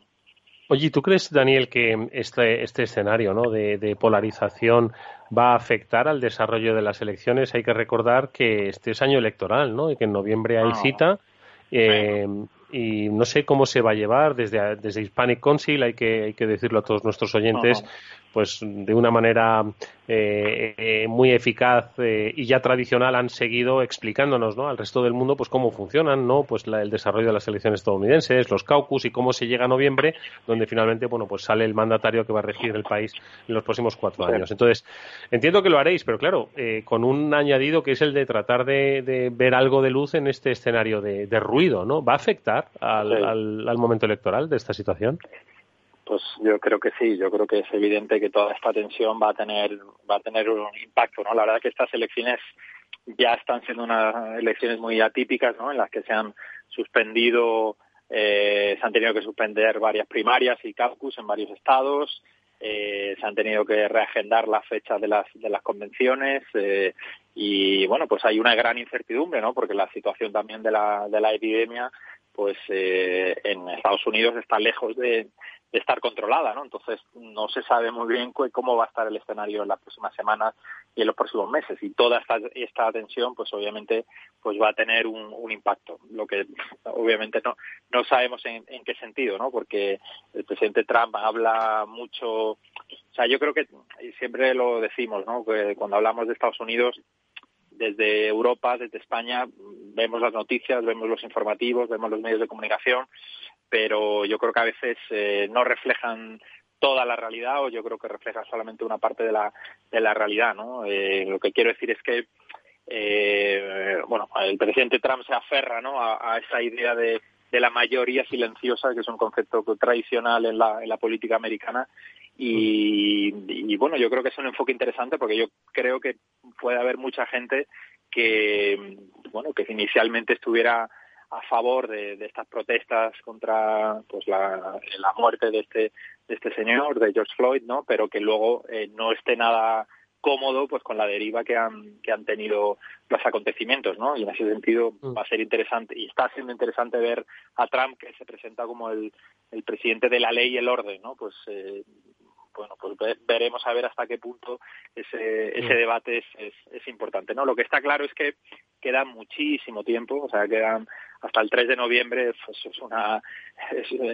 Oye, ¿tú crees, Daniel, que este, este escenario ¿no? de, polarización va a afectar al desarrollo de las elecciones? Hay que recordar que este es año electoral, ¿no? Y que en noviembre hay cita. Eh, y no sé cómo se va a llevar desde, desde Hispanic Council, hay que, hay que decirlo a todos nuestros oyentes, pues de una manera eh, eh, muy eficaz eh, y ya tradicional han seguido explicándonos ¿no? al resto del mundo pues cómo funcionan no pues el desarrollo de las elecciones estadounidenses los caucus y cómo se llega a noviembre donde finalmente bueno pues sale el mandatario que va a regir el país en los próximos cuatro años. Entonces entiendo que lo haréis pero claro con un añadido que es el de tratar de, ver algo de luz en este escenario de, ruido no va a afectar al momento electoral de esta situación pues yo creo que sí, yo creo que es evidente que toda esta tensión va a tener va a tener un impacto, ¿no? La verdad que estas elecciones ya están siendo unas elecciones muy atípicas, ¿no? En las que se han suspendido eh, se han tenido que suspender varias primarias y caucus en varios estados, eh, se han tenido que reagendar las fechas de las de las convenciones eh, y bueno pues hay una gran incertidumbre no porque la situación también de la de la epidemia pues eh, en Estados Unidos está lejos de, estar controlada, ¿no? Entonces no se sabe muy bien cómo va a estar el escenario en las próximas semanas y en los próximos meses. Y toda esta, esta tensión pues obviamente pues va a tener un, impacto. Lo que obviamente no no sabemos en, en, qué sentido no porque el presidente Trump habla mucho o sea yo creo que siempre lo decimos no que cuando hablamos de Estados Unidos desde Europa, desde España, vemos las noticias, vemos los informativos, vemos los medios de comunicación pero yo creo que a veces eh, no reflejan toda la realidad o yo creo que reflejan solamente una parte de la, de la realidad, ¿no? Eh, lo que quiero decir es que eh, bueno, el presidente Trump se aferra ¿no? a, esa idea de, de, la mayoría silenciosa, que es un concepto tradicional en la, en la política americana. Y, y, bueno, yo creo que es un enfoque interesante porque yo creo que puede haber mucha gente que, bueno, que inicialmente estuviera a favor de, de, estas protestas contra pues la, la, muerte de este de este señor de George Floyd no pero que luego eh, no esté nada cómodo pues con la deriva que han que han tenido los acontecimientos no y en ese sentido mm. va a ser interesante y está siendo interesante ver a Trump que se presenta como el, el presidente de la ley y el orden no pues eh, bueno, pues veremos a ver hasta qué punto ese, ese debate es, es, es, importante, ¿no? Lo que está claro es que queda muchísimo tiempo, o sea, quedan hasta el 3 de noviembre, pues es una...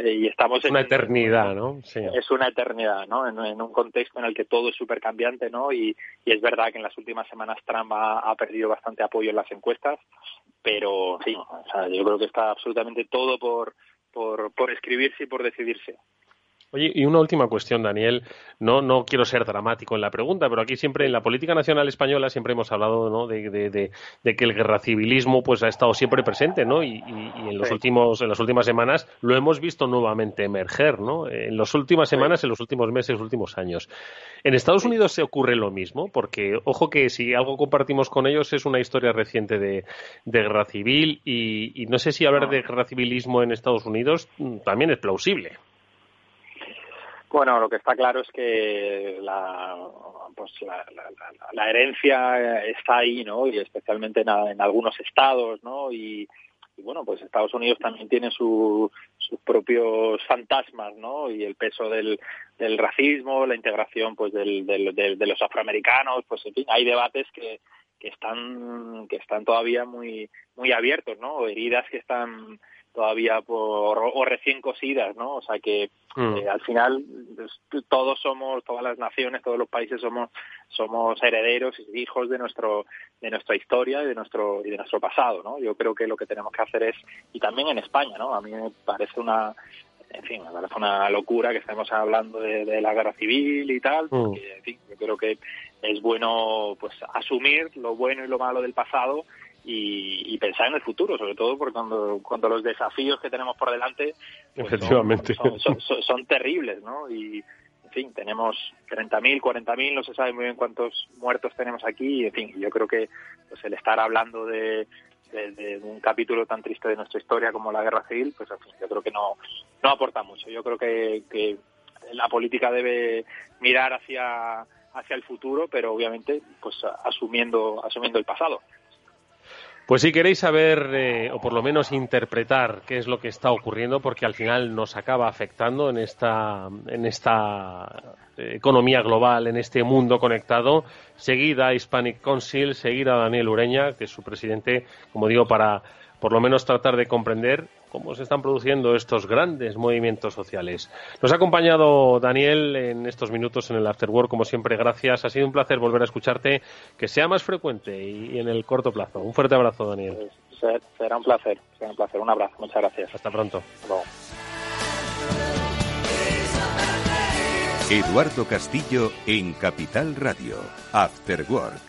y estamos en... Una eternidad, ¿no? Sí. Es una eternidad, ¿no? En, un contexto en el que todo es súper cambiante, ¿no? Y, y, es verdad que en las últimas semanas Trump ha, ha, perdido bastante apoyo en las encuestas, pero sí, o sea, yo creo que está absolutamente todo por, por, por escribirse y por decidirse. Oye, y una última cuestión, Daniel. No, no quiero ser dramático en la pregunta, pero aquí siempre en la política nacional española siempre hemos hablado ¿no? de, de, de, que el guerracivilismo pues ha estado siempre presente, ¿no? Y, y, y en los últimos, en las últimas semanas lo hemos visto nuevamente emerger, ¿no? En las últimas semanas, en los últimos meses, en los últimos años. En Estados Unidos se ocurre lo mismo, porque ojo que si algo compartimos con ellos es una historia reciente de, de guerra civil y, y no sé si hablar de guerra civilismo en Estados Unidos mm, también es plausible. Bueno, lo que está claro es que la, pues la, la, la herencia está ahí, ¿no? Y especialmente en, algunos estados, ¿no? Y, bueno, pues Estados Unidos también tiene su, sus propios fantasmas, ¿no? Y el peso del, del racismo, la integración, pues, del, del, de los afroamericanos, pues, en fin, hay debates que, que están que están todavía muy muy abiertos, ¿no? Heridas que están todavía por, o recién cosidas, ¿no? O sea que mm. eh, al final todos somos, todas las naciones, todos los países somos, somos herederos y hijos de nuestro, de nuestra historia y de nuestro, y de nuestro pasado, ¿no? Yo creo que lo que tenemos que hacer es, y también en España, ¿no? A mí me parece una, en fin, me parece una locura que estemos hablando de, la guerra civil y tal, mm. porque, en fin, yo creo que es bueno, pues, asumir lo bueno y lo malo del pasado y, pensar en el futuro, sobre todo porque cuando, cuando los desafíos que tenemos por delante pues, Efectivamente. Son, terribles, ¿no? Y, en fin, tenemos 30.000, 40.000, no se sabe muy bien cuántos muertos tenemos aquí, y, en fin, yo creo que pues el estar hablando de, de, un capítulo tan triste de nuestra historia como la guerra civil, pues en fin, yo creo que no, no aporta mucho. Yo creo que, que la política debe mirar hacia hacia el futuro, pero obviamente pues asumiendo asumiendo el pasado. Pues si queréis saber, eh, o por lo menos interpretar qué es lo que está ocurriendo, porque al final nos acaba afectando en esta, en esta eh, economía global, en este mundo conectado, seguid a Hispanic Council, seguid a Daniel Ureña, que es su presidente, como digo, para por lo menos tratar de comprender cómo se están produciendo estos grandes movimientos sociales. Nos ha acompañado Daniel en estos minutos en el Afterwork, como siempre, gracias. Ha sido un placer volver a escucharte, que sea más frecuente y, en el corto plazo. Un fuerte abrazo, Daniel. Pues, será un placer, será un placer. Un abrazo, muchas gracias. Hasta pronto. Eduardo Castillo en Capital Radio, Afterwork.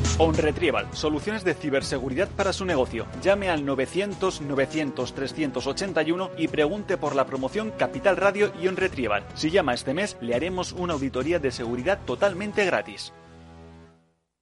OnRetrieval, soluciones de ciberseguridad para su negocio. Llame al 900 900 381 y pregunte por la promoción Capital Radio y OnRetrieval. Si llama este mes, le haremos una auditoría de seguridad totalmente gratis.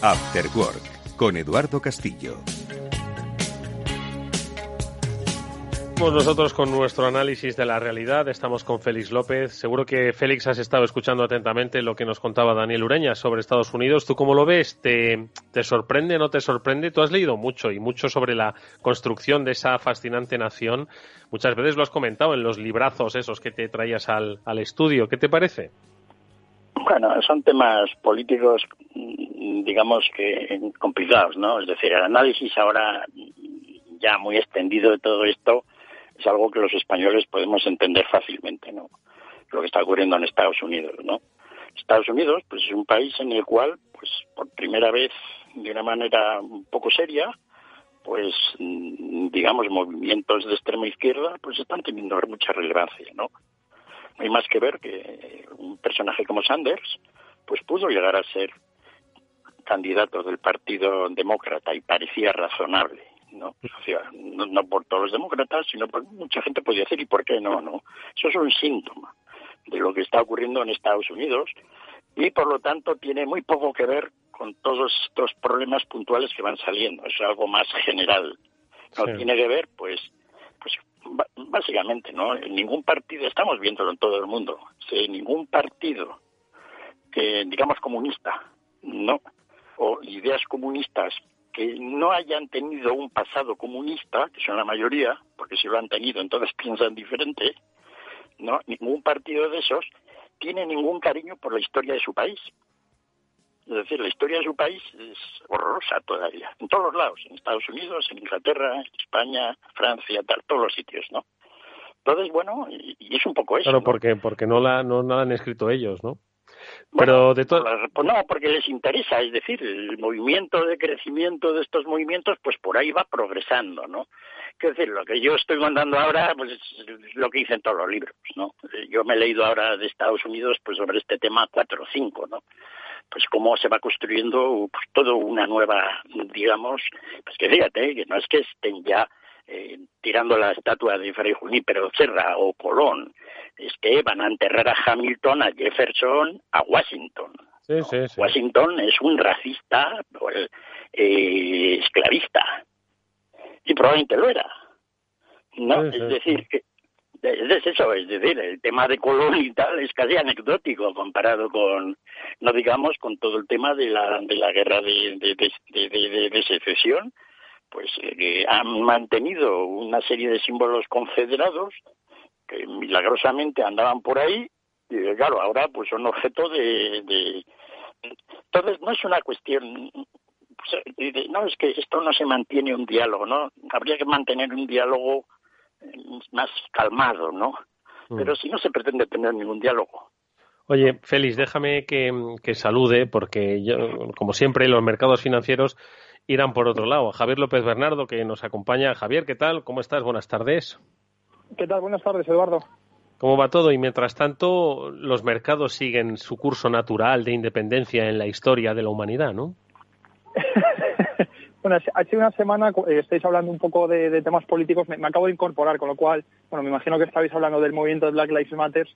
After Work con Eduardo Castillo. Estamos nosotros con nuestro análisis de la realidad. Estamos con Félix López. Seguro que Félix has estado escuchando atentamente lo que nos contaba Daniel Ureña sobre Estados Unidos. ¿Tú cómo lo ves? ¿Te, te sorprende o no te sorprende? Tú has leído mucho y mucho sobre la construcción de esa fascinante nación. Muchas veces lo has comentado en los librazos esos que te traías al, al estudio. ¿Qué te parece? Bueno, son temas políticos, digamos que complicados, ¿no? Es decir, el análisis ahora ya muy extendido de todo esto es algo que los españoles podemos entender fácilmente, ¿no? Lo que está ocurriendo en Estados Unidos, ¿no? Estados Unidos, pues es un país en el cual, pues por primera vez, de una manera un poco seria, pues digamos movimientos de extrema izquierda, pues están teniendo mucha relevancia, ¿no? No hay más que ver que un personaje como Sanders, pues pudo llegar a ser candidato del Partido Demócrata y parecía razonable, ¿no? no, por todos los demócratas, sino por mucha gente podía decir, ¿y por qué no? no Eso es un síntoma de lo que está ocurriendo en Estados Unidos y por lo tanto tiene muy poco que ver con todos estos problemas puntuales que van saliendo. Es algo más general. No tiene que ver, pues, pues básicamente, ¿no? En ningún partido, estamos viéndolo en todo el mundo, en ningún partido que, digamos, comunista, ¿no? O ideas comunistas que no hayan tenido un pasado comunista, que son la mayoría, porque si lo han tenido entonces piensan diferente, ¿no? Ningún partido de esos tiene ningún cariño por la historia de su país. Es decir, la historia de su país es horrorosa todavía, en todos los lados, en Estados Unidos, en Inglaterra, España, Francia, tal, todos los sitios, ¿no? Entonces, bueno, y, es un poco eso. Claro, porque, porque no, la, no, la han escrito ellos, ¿no? Pero de todo. Pues no, porque les interesa, es decir, el movimiento de crecimiento de estos movimientos, pues por ahí va progresando, ¿no? Quiero decir, lo que yo estoy mandando ahora, pues es lo que dicen todos los libros, ¿no? Yo me he leído ahora de Estados Unidos, pues sobre este tema cuatro o cinco, ¿no? pues cómo se va construyendo pues, todo una nueva, digamos, pues que fíjate, que no es que estén ya eh, tirando la estatua de Fray Junípero Serra o Colón, es que van a enterrar a Hamilton, a Jefferson, a Washington. Washington es un racista, eh, esclavista, y probablemente lo era. No, es decir, que es eso, es decir, el tema de Colón y tal es casi anecdótico comparado con, no digamos, con todo el tema de la, de la guerra de, de, de, secesión, pues eh, han mantenido una serie de símbolos confederados que milagrosamente andaban por ahí y claro, ahora pues son objeto de, de... Entonces no es una cuestión no es que esto no se mantiene un diálogo, ¿no? Habría que mantener un diálogo más calmado, ¿no? Mm. Pero si no se pretende tener ningún diálogo. Oye, Félix, déjame que, salude, porque yo, como siempre, los mercados financieros irán por otro lado. Javier López Bernardo, que nos acompaña. Javier, ¿qué tal? ¿Cómo estás? Buenas tardes. ¿Qué tal? Buenas tardes, Eduardo. ¿Cómo va todo? Y mientras tanto, los mercados siguen su curso natural de independencia en la historia de la humanidad, ¿no? (laughs) Bueno, ha sido una semana, eh, estáis hablando un poco de, temas políticos, me, acabo de incorporar, con lo cual, bueno, me imagino que estabais hablando del movimiento de Black Lives Matter.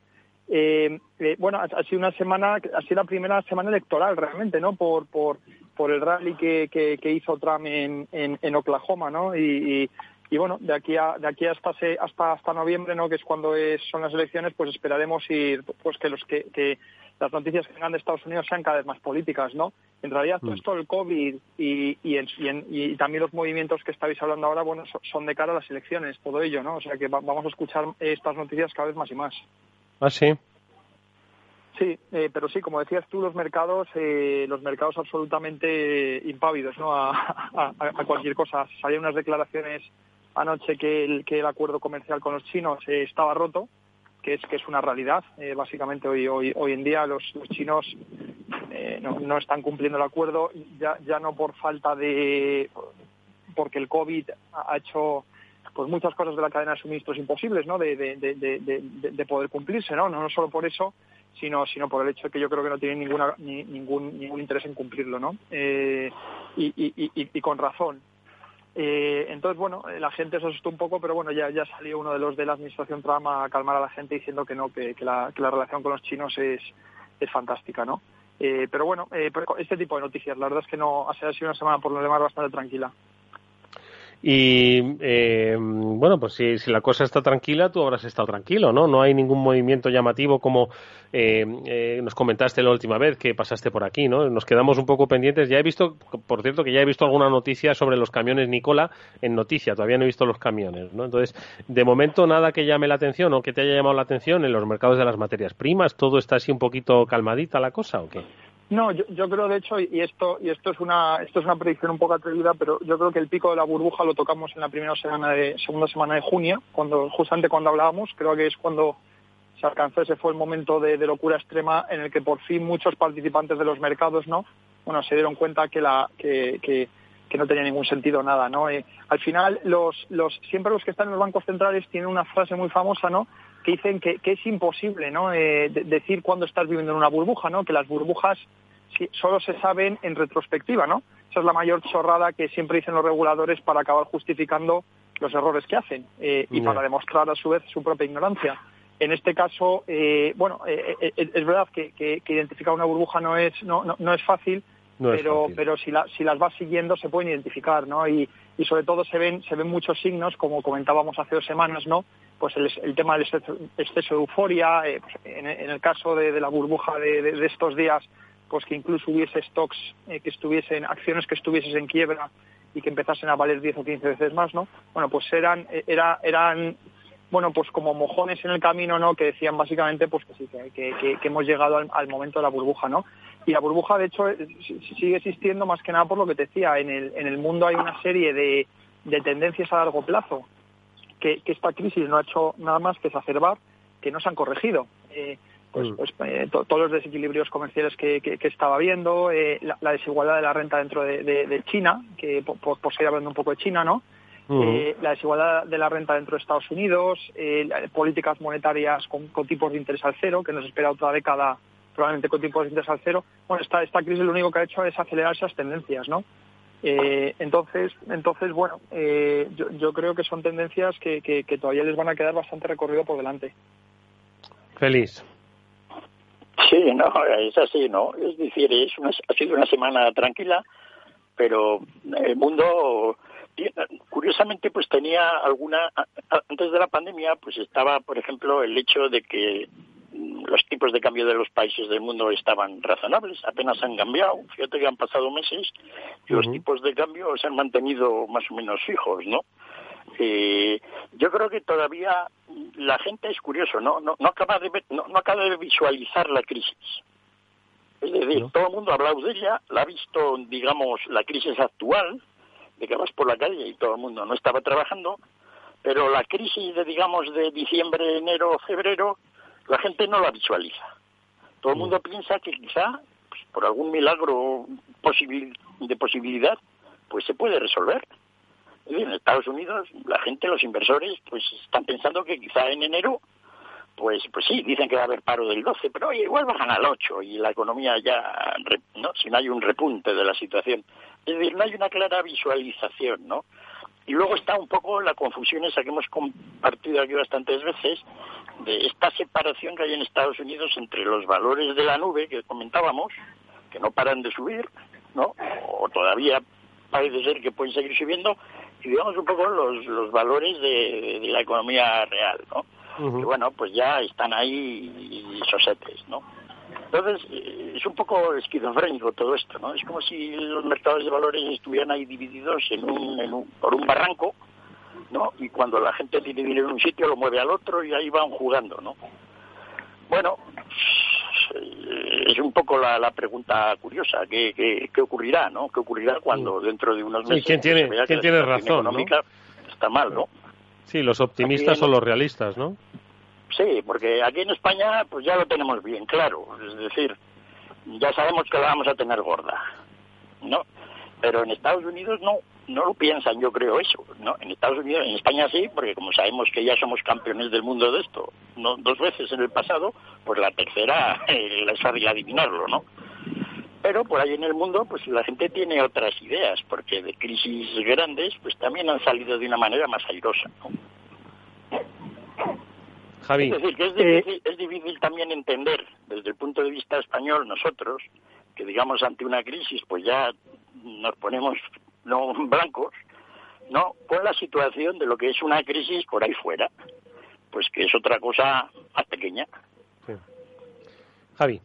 Eh, eh, bueno, ha, sido una semana, ha sido la primera semana electoral realmente, ¿no? Por, por, por el rally que, que, hizo Trump en, en, Oklahoma, ¿no? Y, y, bueno, de aquí a, de aquí hasta, hasta, hasta noviembre, ¿no? Que es cuando son las elecciones, pues esperaremos ir, pues que los que, que las noticias que vengan de Estados Unidos sean cada vez más políticas, ¿no? En realidad, todo mm. esto el COVID y, y, también los movimientos que estáis hablando ahora, bueno, son de cara a las elecciones, todo ello, ¿no? O sea que vamos a escuchar estas noticias cada vez más y más. Ah, sí. Sí, eh, pero sí, como decías tú, los mercados, eh, los mercados absolutamente impávidos, ¿no? A, cualquier cosa. Salían unas declaraciones anoche que el, que el acuerdo comercial con los chinos eh, estaba roto, que es que es una realidad. básicamente hoy hoy hoy en día los chinos eh, no, están cumpliendo el acuerdo, ya, ya no por falta de, porque el COVID ha hecho pues muchas cosas de la cadena de suministros imposibles, ¿no? De, de, poder cumplirse, ¿no? ¿no? solo por eso, sino, sino por el hecho de que yo creo que no tienen ninguna, ningún, ningún interés en cumplirlo, ¿no? Eh, y, con razón. Eh, entonces, bueno, la gente se asustó un poco, pero bueno, ya, ya salió uno de los de la administración Trump a calmar a la gente diciendo que no, que, la, que la relación con los chinos es, es fantástica, ¿no? Eh, pero bueno, eh, este tipo de noticias, la verdad es que no ha sido una semana por lo demás bastante tranquila. Y eh, bueno, pues si, la cosa está tranquila, tú habrás estado tranquilo, ¿no? No hay ningún movimiento llamativo como eh, eh, nos comentaste la última vez que pasaste por aquí, ¿no? Nos quedamos un poco pendientes. Ya he visto, por cierto, que ya he visto alguna noticia sobre los camiones Nicola en noticia. Todavía no he visto los camiones, ¿no? Entonces, de momento nada que llame la atención o que te haya llamado la atención en los mercados de las materias primas. ¿Todo está así un poquito calmadita la cosa o qué? No, yo, yo, creo de hecho, y esto, y esto es una, esto es una predicción un poco atrevida, pero yo creo que el pico de la burbuja lo tocamos en la primera semana de, segunda semana de junio, cuando, justamente cuando hablábamos, creo que es cuando se alcanzó, ese fue el momento de, locura extrema en el que por fin muchos participantes de los mercados, ¿no? Bueno, se dieron cuenta que la, que, que, no tenía ningún sentido nada, ¿no? Eh, al final, los, los, siempre los que están en los bancos centrales tienen una frase muy famosa, ¿no? Que dicen que, es imposible ¿no? Eh, decir cuándo estás viviendo en una burbuja, ¿no? que las burbujas solo se saben en retrospectiva. ¿no? Esa es la mayor chorrada que siempre dicen los reguladores para acabar justificando los errores que hacen eh, y para demostrar a su vez su propia ignorancia. En este caso, eh, bueno, es verdad que, identificar una burbuja no es, no, no, es fácil, pero, pero si, la, si las vas siguiendo se pueden identificar, ¿no? Y, y sobre todo se ven, se ven muchos signos, como comentábamos hace dos semanas, ¿no? Pues el, tema del exceso, de euforia, eh, pues en, el caso de, la burbuja de, estos días, pues que incluso hubiese stocks eh, que estuviesen, acciones que estuviesen en quiebra y que empezasen a valer 10 o 15 veces más, ¿no? Bueno, pues eran, eh, era, eran bueno, pues como mojones en el camino, ¿no? Que decían básicamente, pues que sí, que, hemos llegado al, momento de la burbuja, ¿no? Y la burbuja, de hecho, sigue existiendo más que nada por lo que te decía. En el, en el mundo hay una serie de, tendencias a largo plazo que, esta crisis no ha hecho nada más que exacerbar, que no se han corregido. Eh, pues, mm. pues eh, todos los desequilibrios comerciales que, estaba viendo, eh, la, desigualdad de la renta dentro de, China, que por, por, seguir hablando un poco de China, ¿no? Eh, la desigualdad de la renta dentro de Estados Unidos, eh, políticas monetarias con, tipos de interés al cero, que nos espera otra década probablemente con tipos de interés al cero. Bueno, esta, esta crisis lo único que ha hecho es acelerar esas tendencias, ¿no? Eh, entonces, entonces, bueno, eh, yo, yo, creo que son tendencias que, que, que, todavía les van a quedar bastante recorrido por delante. Feliz. Sí, no, es así, ¿no? Es decir, es una, ha sido una semana tranquila, pero el mundo curiosamente pues tenía alguna antes de la pandemia pues estaba por ejemplo el hecho de que los tipos de cambio de los países del mundo estaban razonables, apenas han cambiado. Fíjate que han pasado meses y los tipos de cambio se han mantenido más o menos fijos, ¿no? Eh, yo creo que todavía la gente es curioso, ¿no? No, no acaba de no, acaba de visualizar la crisis. Es decir, todo el mundo ha hablado de ella, la ha visto, digamos, la crisis actual, de que vas por la calle y todo el mundo no estaba trabajando, pero la crisis de, digamos, de diciembre, enero, febrero, la gente no la visualiza. Todo el mundo piensa que quizá, pues, por algún milagro de posibilidad, pues se puede resolver. En Estados Unidos, la gente, los inversores, pues están pensando que quizá en enero, pues, pues sí, dicen que va a haber paro del 12, pero oye, igual bajan al 8 y la economía ya, ¿no? Si no hay un repunte de la situación. Es decir, no hay una clara visualización, ¿no? Y luego está un poco la confusión esa que hemos compartido aquí bastantes veces de esta separación que hay en Estados Unidos entre los valores de la nube que comentábamos, que no paran de subir, ¿no? O todavía parece ser que pueden seguir subiendo, y digamos un poco los, los valores de, la economía real, ¿no? Que bueno, pues ya están ahí sosetes, ¿no? Entonces, eh, es un poco esquizofrénico todo esto, ¿no? Es como si los mercados de valores estuvieran ahí divididos en un, en un, por un barranco, ¿no? Y cuando la gente tiene dinero en un sitio, lo mueve al otro y ahí van jugando, ¿no? Bueno, es un poco la, la pregunta curiosa, ¿qué, qué, qué ocurrirá, no? ¿Qué ocurrirá cuando dentro de unos meses ¿quién tiene, ¿quién tiene razón, económica está mal, ¿no? Sí, los optimistas o los realistas, ¿no? Sí, porque aquí en España pues ya lo tenemos bien claro, es decir, ya sabemos que la vamos a tener gorda, ¿no? Pero en Estados Unidos no, no lo piensan, yo creo eso, ¿no? En Estados Unidos, en España sí, porque como sabemos que ya somos campeones del mundo de esto, no dos veces en el pasado, pues la tercera (laughs) eh, es fácil adivinarlo, ¿no? Pero por ahí en el mundo, pues la gente tiene otras ideas, porque de crisis grandes, pues también han salido de una manera más airosa, ¿no? Javi. Es decir, que es difícil, es difícil también entender desde el punto de vista español nosotros que digamos ante una crisis pues ya nos ponemos no blancos, no, con la situación de lo que es una crisis por ahí fuera, pues que es otra cosa más pequeña. Javi.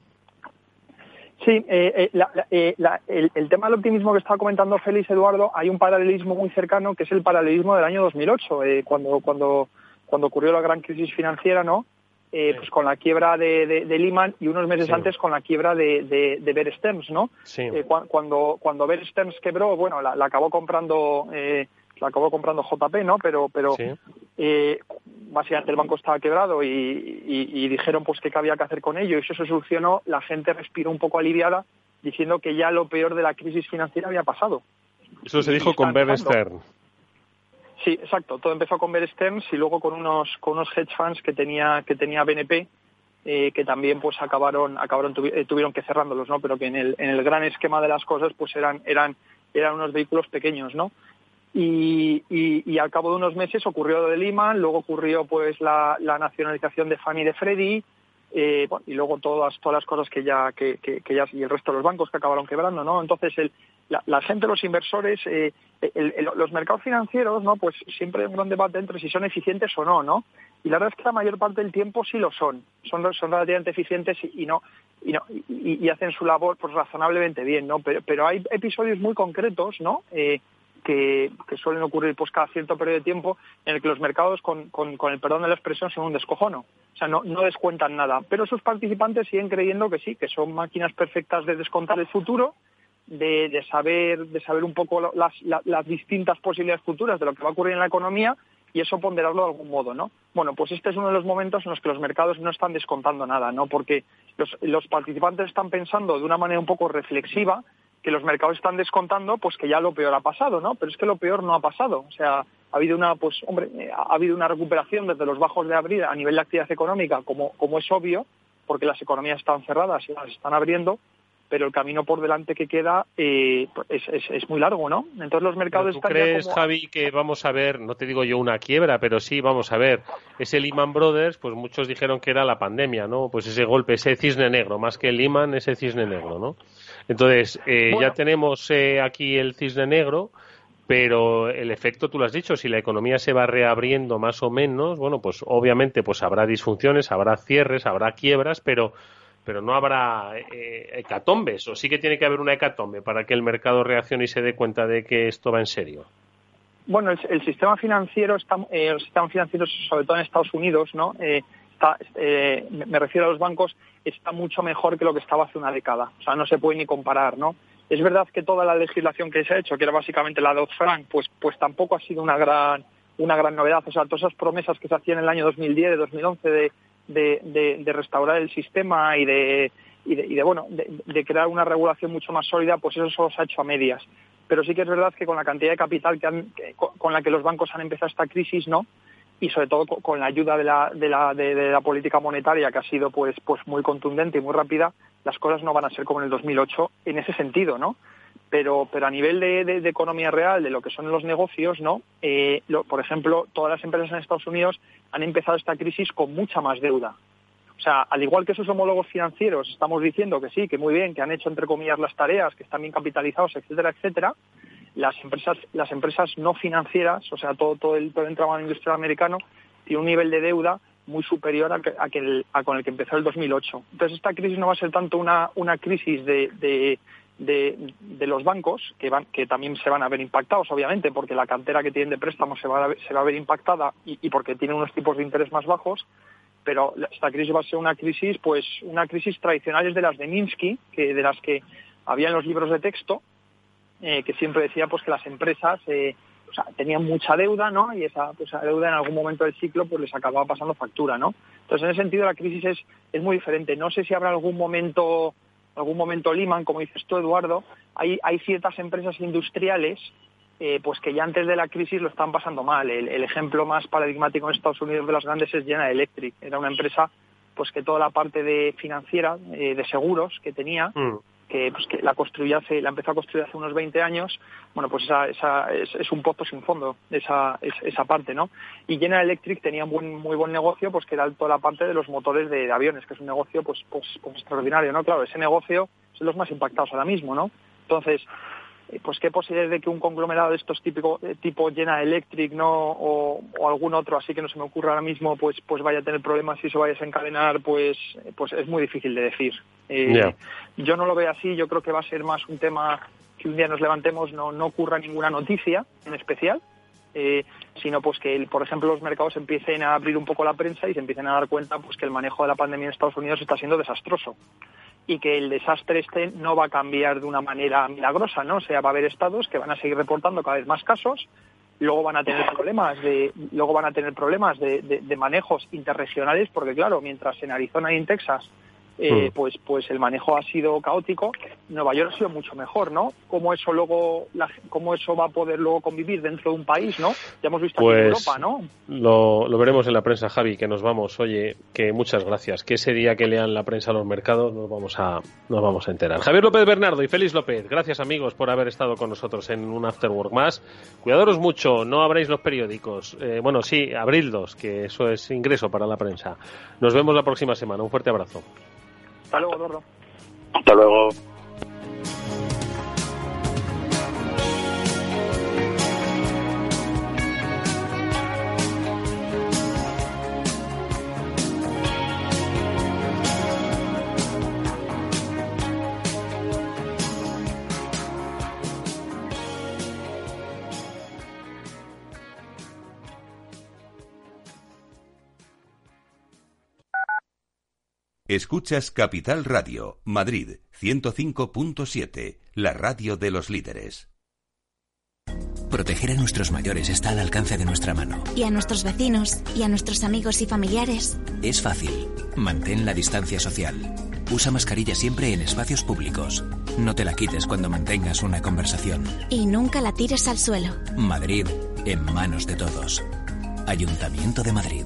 Sí, eh, eh, eh, el, el, tema del optimismo que estaba comentando Félix Eduardo, hay un paralelismo muy cercano que es el paralelismo del año 2008, cuando cuando cuando ocurrió la gran crisis financiera, ¿no? Eh, pues con la quiebra de, de, Lehman y unos meses antes con la quiebra de, de, de Bear Stearns, ¿no? Eh, cuando cuando Bear Stearns quebró, bueno, la, acabó comprando eh, la acabó comprando JP, ¿no? Pero pero eh, básicamente el banco estaba quebrado y, y, dijeron pues qué había que hacer con ello y eso se solucionó. La gente respiró un poco aliviada diciendo que ya lo peor de la crisis financiera había pasado. Eso se dijo con Bear Stearns. Sí, exacto. Todo empezó con Bear Stearns y luego con unos con unos hedge funds que tenía que tenía BNP eh, que también pues acabaron acabaron eh, tuvieron que cerrándolos, ¿no? Pero que en el en el gran esquema de las cosas pues eran eran eran unos vehículos pequeños, ¿no? Y, y, al cabo de unos meses ocurrió lo de Lehman, luego ocurrió pues la, la nacionalización de Fannie y de Freddie, eh, y luego todas todas las cosas que ya que, que, ya y el resto de los bancos que acabaron quebrando no entonces el, la, gente los inversores eh, los mercados financieros no pues siempre hay un gran debate entre si son eficientes o no no y la verdad es que la mayor parte del tiempo sí lo son. Son son relativamente eficientes y, no y no y, hacen su labor pues razonablemente bien no pero pero hay episodios muy concretos no eh, que, suelen ocurrir pues cada cierto periodo de tiempo en el que los mercados, con, con, el perdón de la expresión, son un descojono. O sea, no, no descuentan nada. Pero sus participantes siguen creyendo que sí, que son máquinas perfectas de descontar el futuro, de, de saber, de saber un poco las, las distintas posibilidades futuras de lo que va a ocurrir en la economía y eso ponderarlo de algún modo, ¿no? Bueno, pues este es uno de los momentos en los que los mercados no están descontando nada, ¿no? Porque los, los participantes están pensando de una manera un poco reflexiva que los mercados están descontando, pues que ya lo peor ha pasado, ¿no? Pero es que lo peor no ha pasado. O sea, ha habido una, pues, hombre, ha habido una recuperación desde los bajos de abril a nivel de actividad económica, como, como es obvio, porque las economías están cerradas y las están abriendo, pero el camino por delante que queda eh, pues es, es, muy largo, ¿no? Entonces los mercados ¿Tú están crees, como... Javi, que vamos a ver, no te digo yo una quiebra, pero sí vamos a ver, ese Lehman Brothers, pues muchos dijeron que era la pandemia, ¿no? Pues ese golpe, ese cisne negro, más que el Lehman, ese cisne negro, ¿no? Entonces, eh, ya tenemos eh, aquí el cisne negro, pero el efecto, tú lo has dicho, si la economía se va reabriendo más o menos, bueno, pues obviamente pues habrá disfunciones, habrá cierres, habrá quiebras, pero pero no habrá eh, hecatombes, o sí que tiene que haber una hecatombe para que el mercado reaccione y se dé cuenta de que esto va en serio. Bueno, el, sistema financiero está, eh, el sistema financiero, sobre todo en Estados Unidos, ¿no? Eh, eh, me refiero a los bancos, está mucho mejor que lo que estaba hace una década. O sea, no se puede ni comparar, ¿no? Es verdad que toda la legislación que se ha hecho, que era básicamente la Dodd-Frank, pues, pues tampoco ha sido una gran, una gran novedad. O sea, todas esas promesas que se hacían en el año 2010, de 2011, de de, de, restaurar el sistema y de, y de, bueno, de, crear una regulación mucho más sólida, pues eso solo se ha hecho a medias. Pero sí que es verdad que con la cantidad de capital que han, con la que los bancos han empezado esta crisis, ¿no? Y sobre todo con la ayuda de la, de la, de, la política monetaria que ha sido pues, pues muy contundente y muy rápida, las cosas no van a ser como en el 2008 en ese sentido, ¿no? Pero, pero a nivel de, economía real, de lo que son los negocios, ¿no? Eh, por ejemplo, todas las empresas en Estados Unidos han empezado esta crisis con mucha más deuda. O sea, al igual que sus homólogos financieros, estamos diciendo que sí, que muy bien, que han hecho entre comillas las tareas, que están bien capitalizados, etcétera, etcétera. Las empresas, las empresas no financieras, o sea, todo, todo el, todo el entramado industrial americano, tiene un nivel de deuda muy superior a, a, con el que empezó el 2008. Entonces, esta crisis no va a ser tanto una, una crisis de, de, los bancos, que, van, que también se van a ver impactados, obviamente, porque la cantera que tienen de préstamos se va a, se va a ver impactada y, porque tienen unos tipos de interés más bajos, pero esta crisis va a ser una crisis, pues una crisis tradicional es de las de Minsky, que de las que había en los libros de texto, eh, que siempre decía pues que las empresas eh, tenían mucha deuda, ¿no? Y esa, pues, esa deuda en algún momento del ciclo pues les acababa pasando factura, ¿no? Entonces, en ese sentido, la crisis es, es muy diferente. No sé si habrá algún momento algún momento liman, como dices tú, Eduardo, hay, hay ciertas empresas industriales eh, pues que ya antes de la crisis lo están pasando mal. El, ejemplo más paradigmático en Estados Unidos de las grandes es General Electric. Era una empresa pues que toda la parte de financiera, eh, de seguros que tenía, mm que, pues, que la construyó hace, la empezó a construir hace unos 20 años, bueno, pues esa, esa es, un pozo sin fondo, esa, esa parte, ¿no? Y General Electric tenía un buen, muy buen negocio, pues que era toda la parte de los motores de, aviones, que es un negocio, pues, pues, pues extraordinario, ¿no? Claro, ese negocio son los más impactados ahora mismo, ¿no? Entonces, pues qué posibilidades de que un conglomerado de estos típico, eh, tipo General Electric no o, algún otro así que no se me ocurra ahora mismo pues pues vaya a tener problemas y se vaya a desencadenar pues pues es muy difícil de decir. Eh, yo no lo veo así yo creo que va a ser más un tema que un día nos levantemos no no ocurra ninguna noticia en especial sino pues que por ejemplo los mercados empiecen a abrir un poco la prensa y se empiecen a dar cuenta pues que el manejo de la pandemia en Estados Unidos está siendo desastroso y que el desastre este no va a cambiar de una manera milagrosa, ¿no? O sea, va a haber estados que van a seguir reportando cada vez más casos, luego van a tener problemas de, luego van a tener problemas de, de manejos interregionales, porque claro, mientras en Arizona y en Texas eh, hmm. pues, pues el manejo ha sido caótico. Nueva York ha sido mucho mejor, ¿no? ¿Cómo eso luego, cómo eso va a poder luego convivir dentro de un país, ¿no? Ya hemos visto pues en Europa, ¿no? Lo, lo, veremos en la prensa, Javi, que nos vamos. Oye, que muchas gracias. Que ese día que lean la prensa a los mercados nos vamos a, nos vamos a enterar. Javier López Bernardo y Félix López, gracias amigos por haber estado con nosotros en un Afterwork más. Cuidadoros mucho, no abráis los periódicos. Eh, bueno, sí, abridlos, que eso es ingreso para la prensa. Nos vemos la próxima semana. Un fuerte abrazo. Hasta luego, Eduardo. Hasta luego. Escuchas Capital Radio, Madrid 105.7, la radio de los líderes. Proteger a nuestros mayores está al alcance de nuestra mano. Y a nuestros vecinos, y a nuestros amigos y familiares. Es fácil. Mantén la distancia social. Usa mascarilla siempre en espacios públicos. No te la quites cuando mantengas una conversación. Y nunca la tires al suelo. Madrid, en manos de todos. Ayuntamiento de Madrid.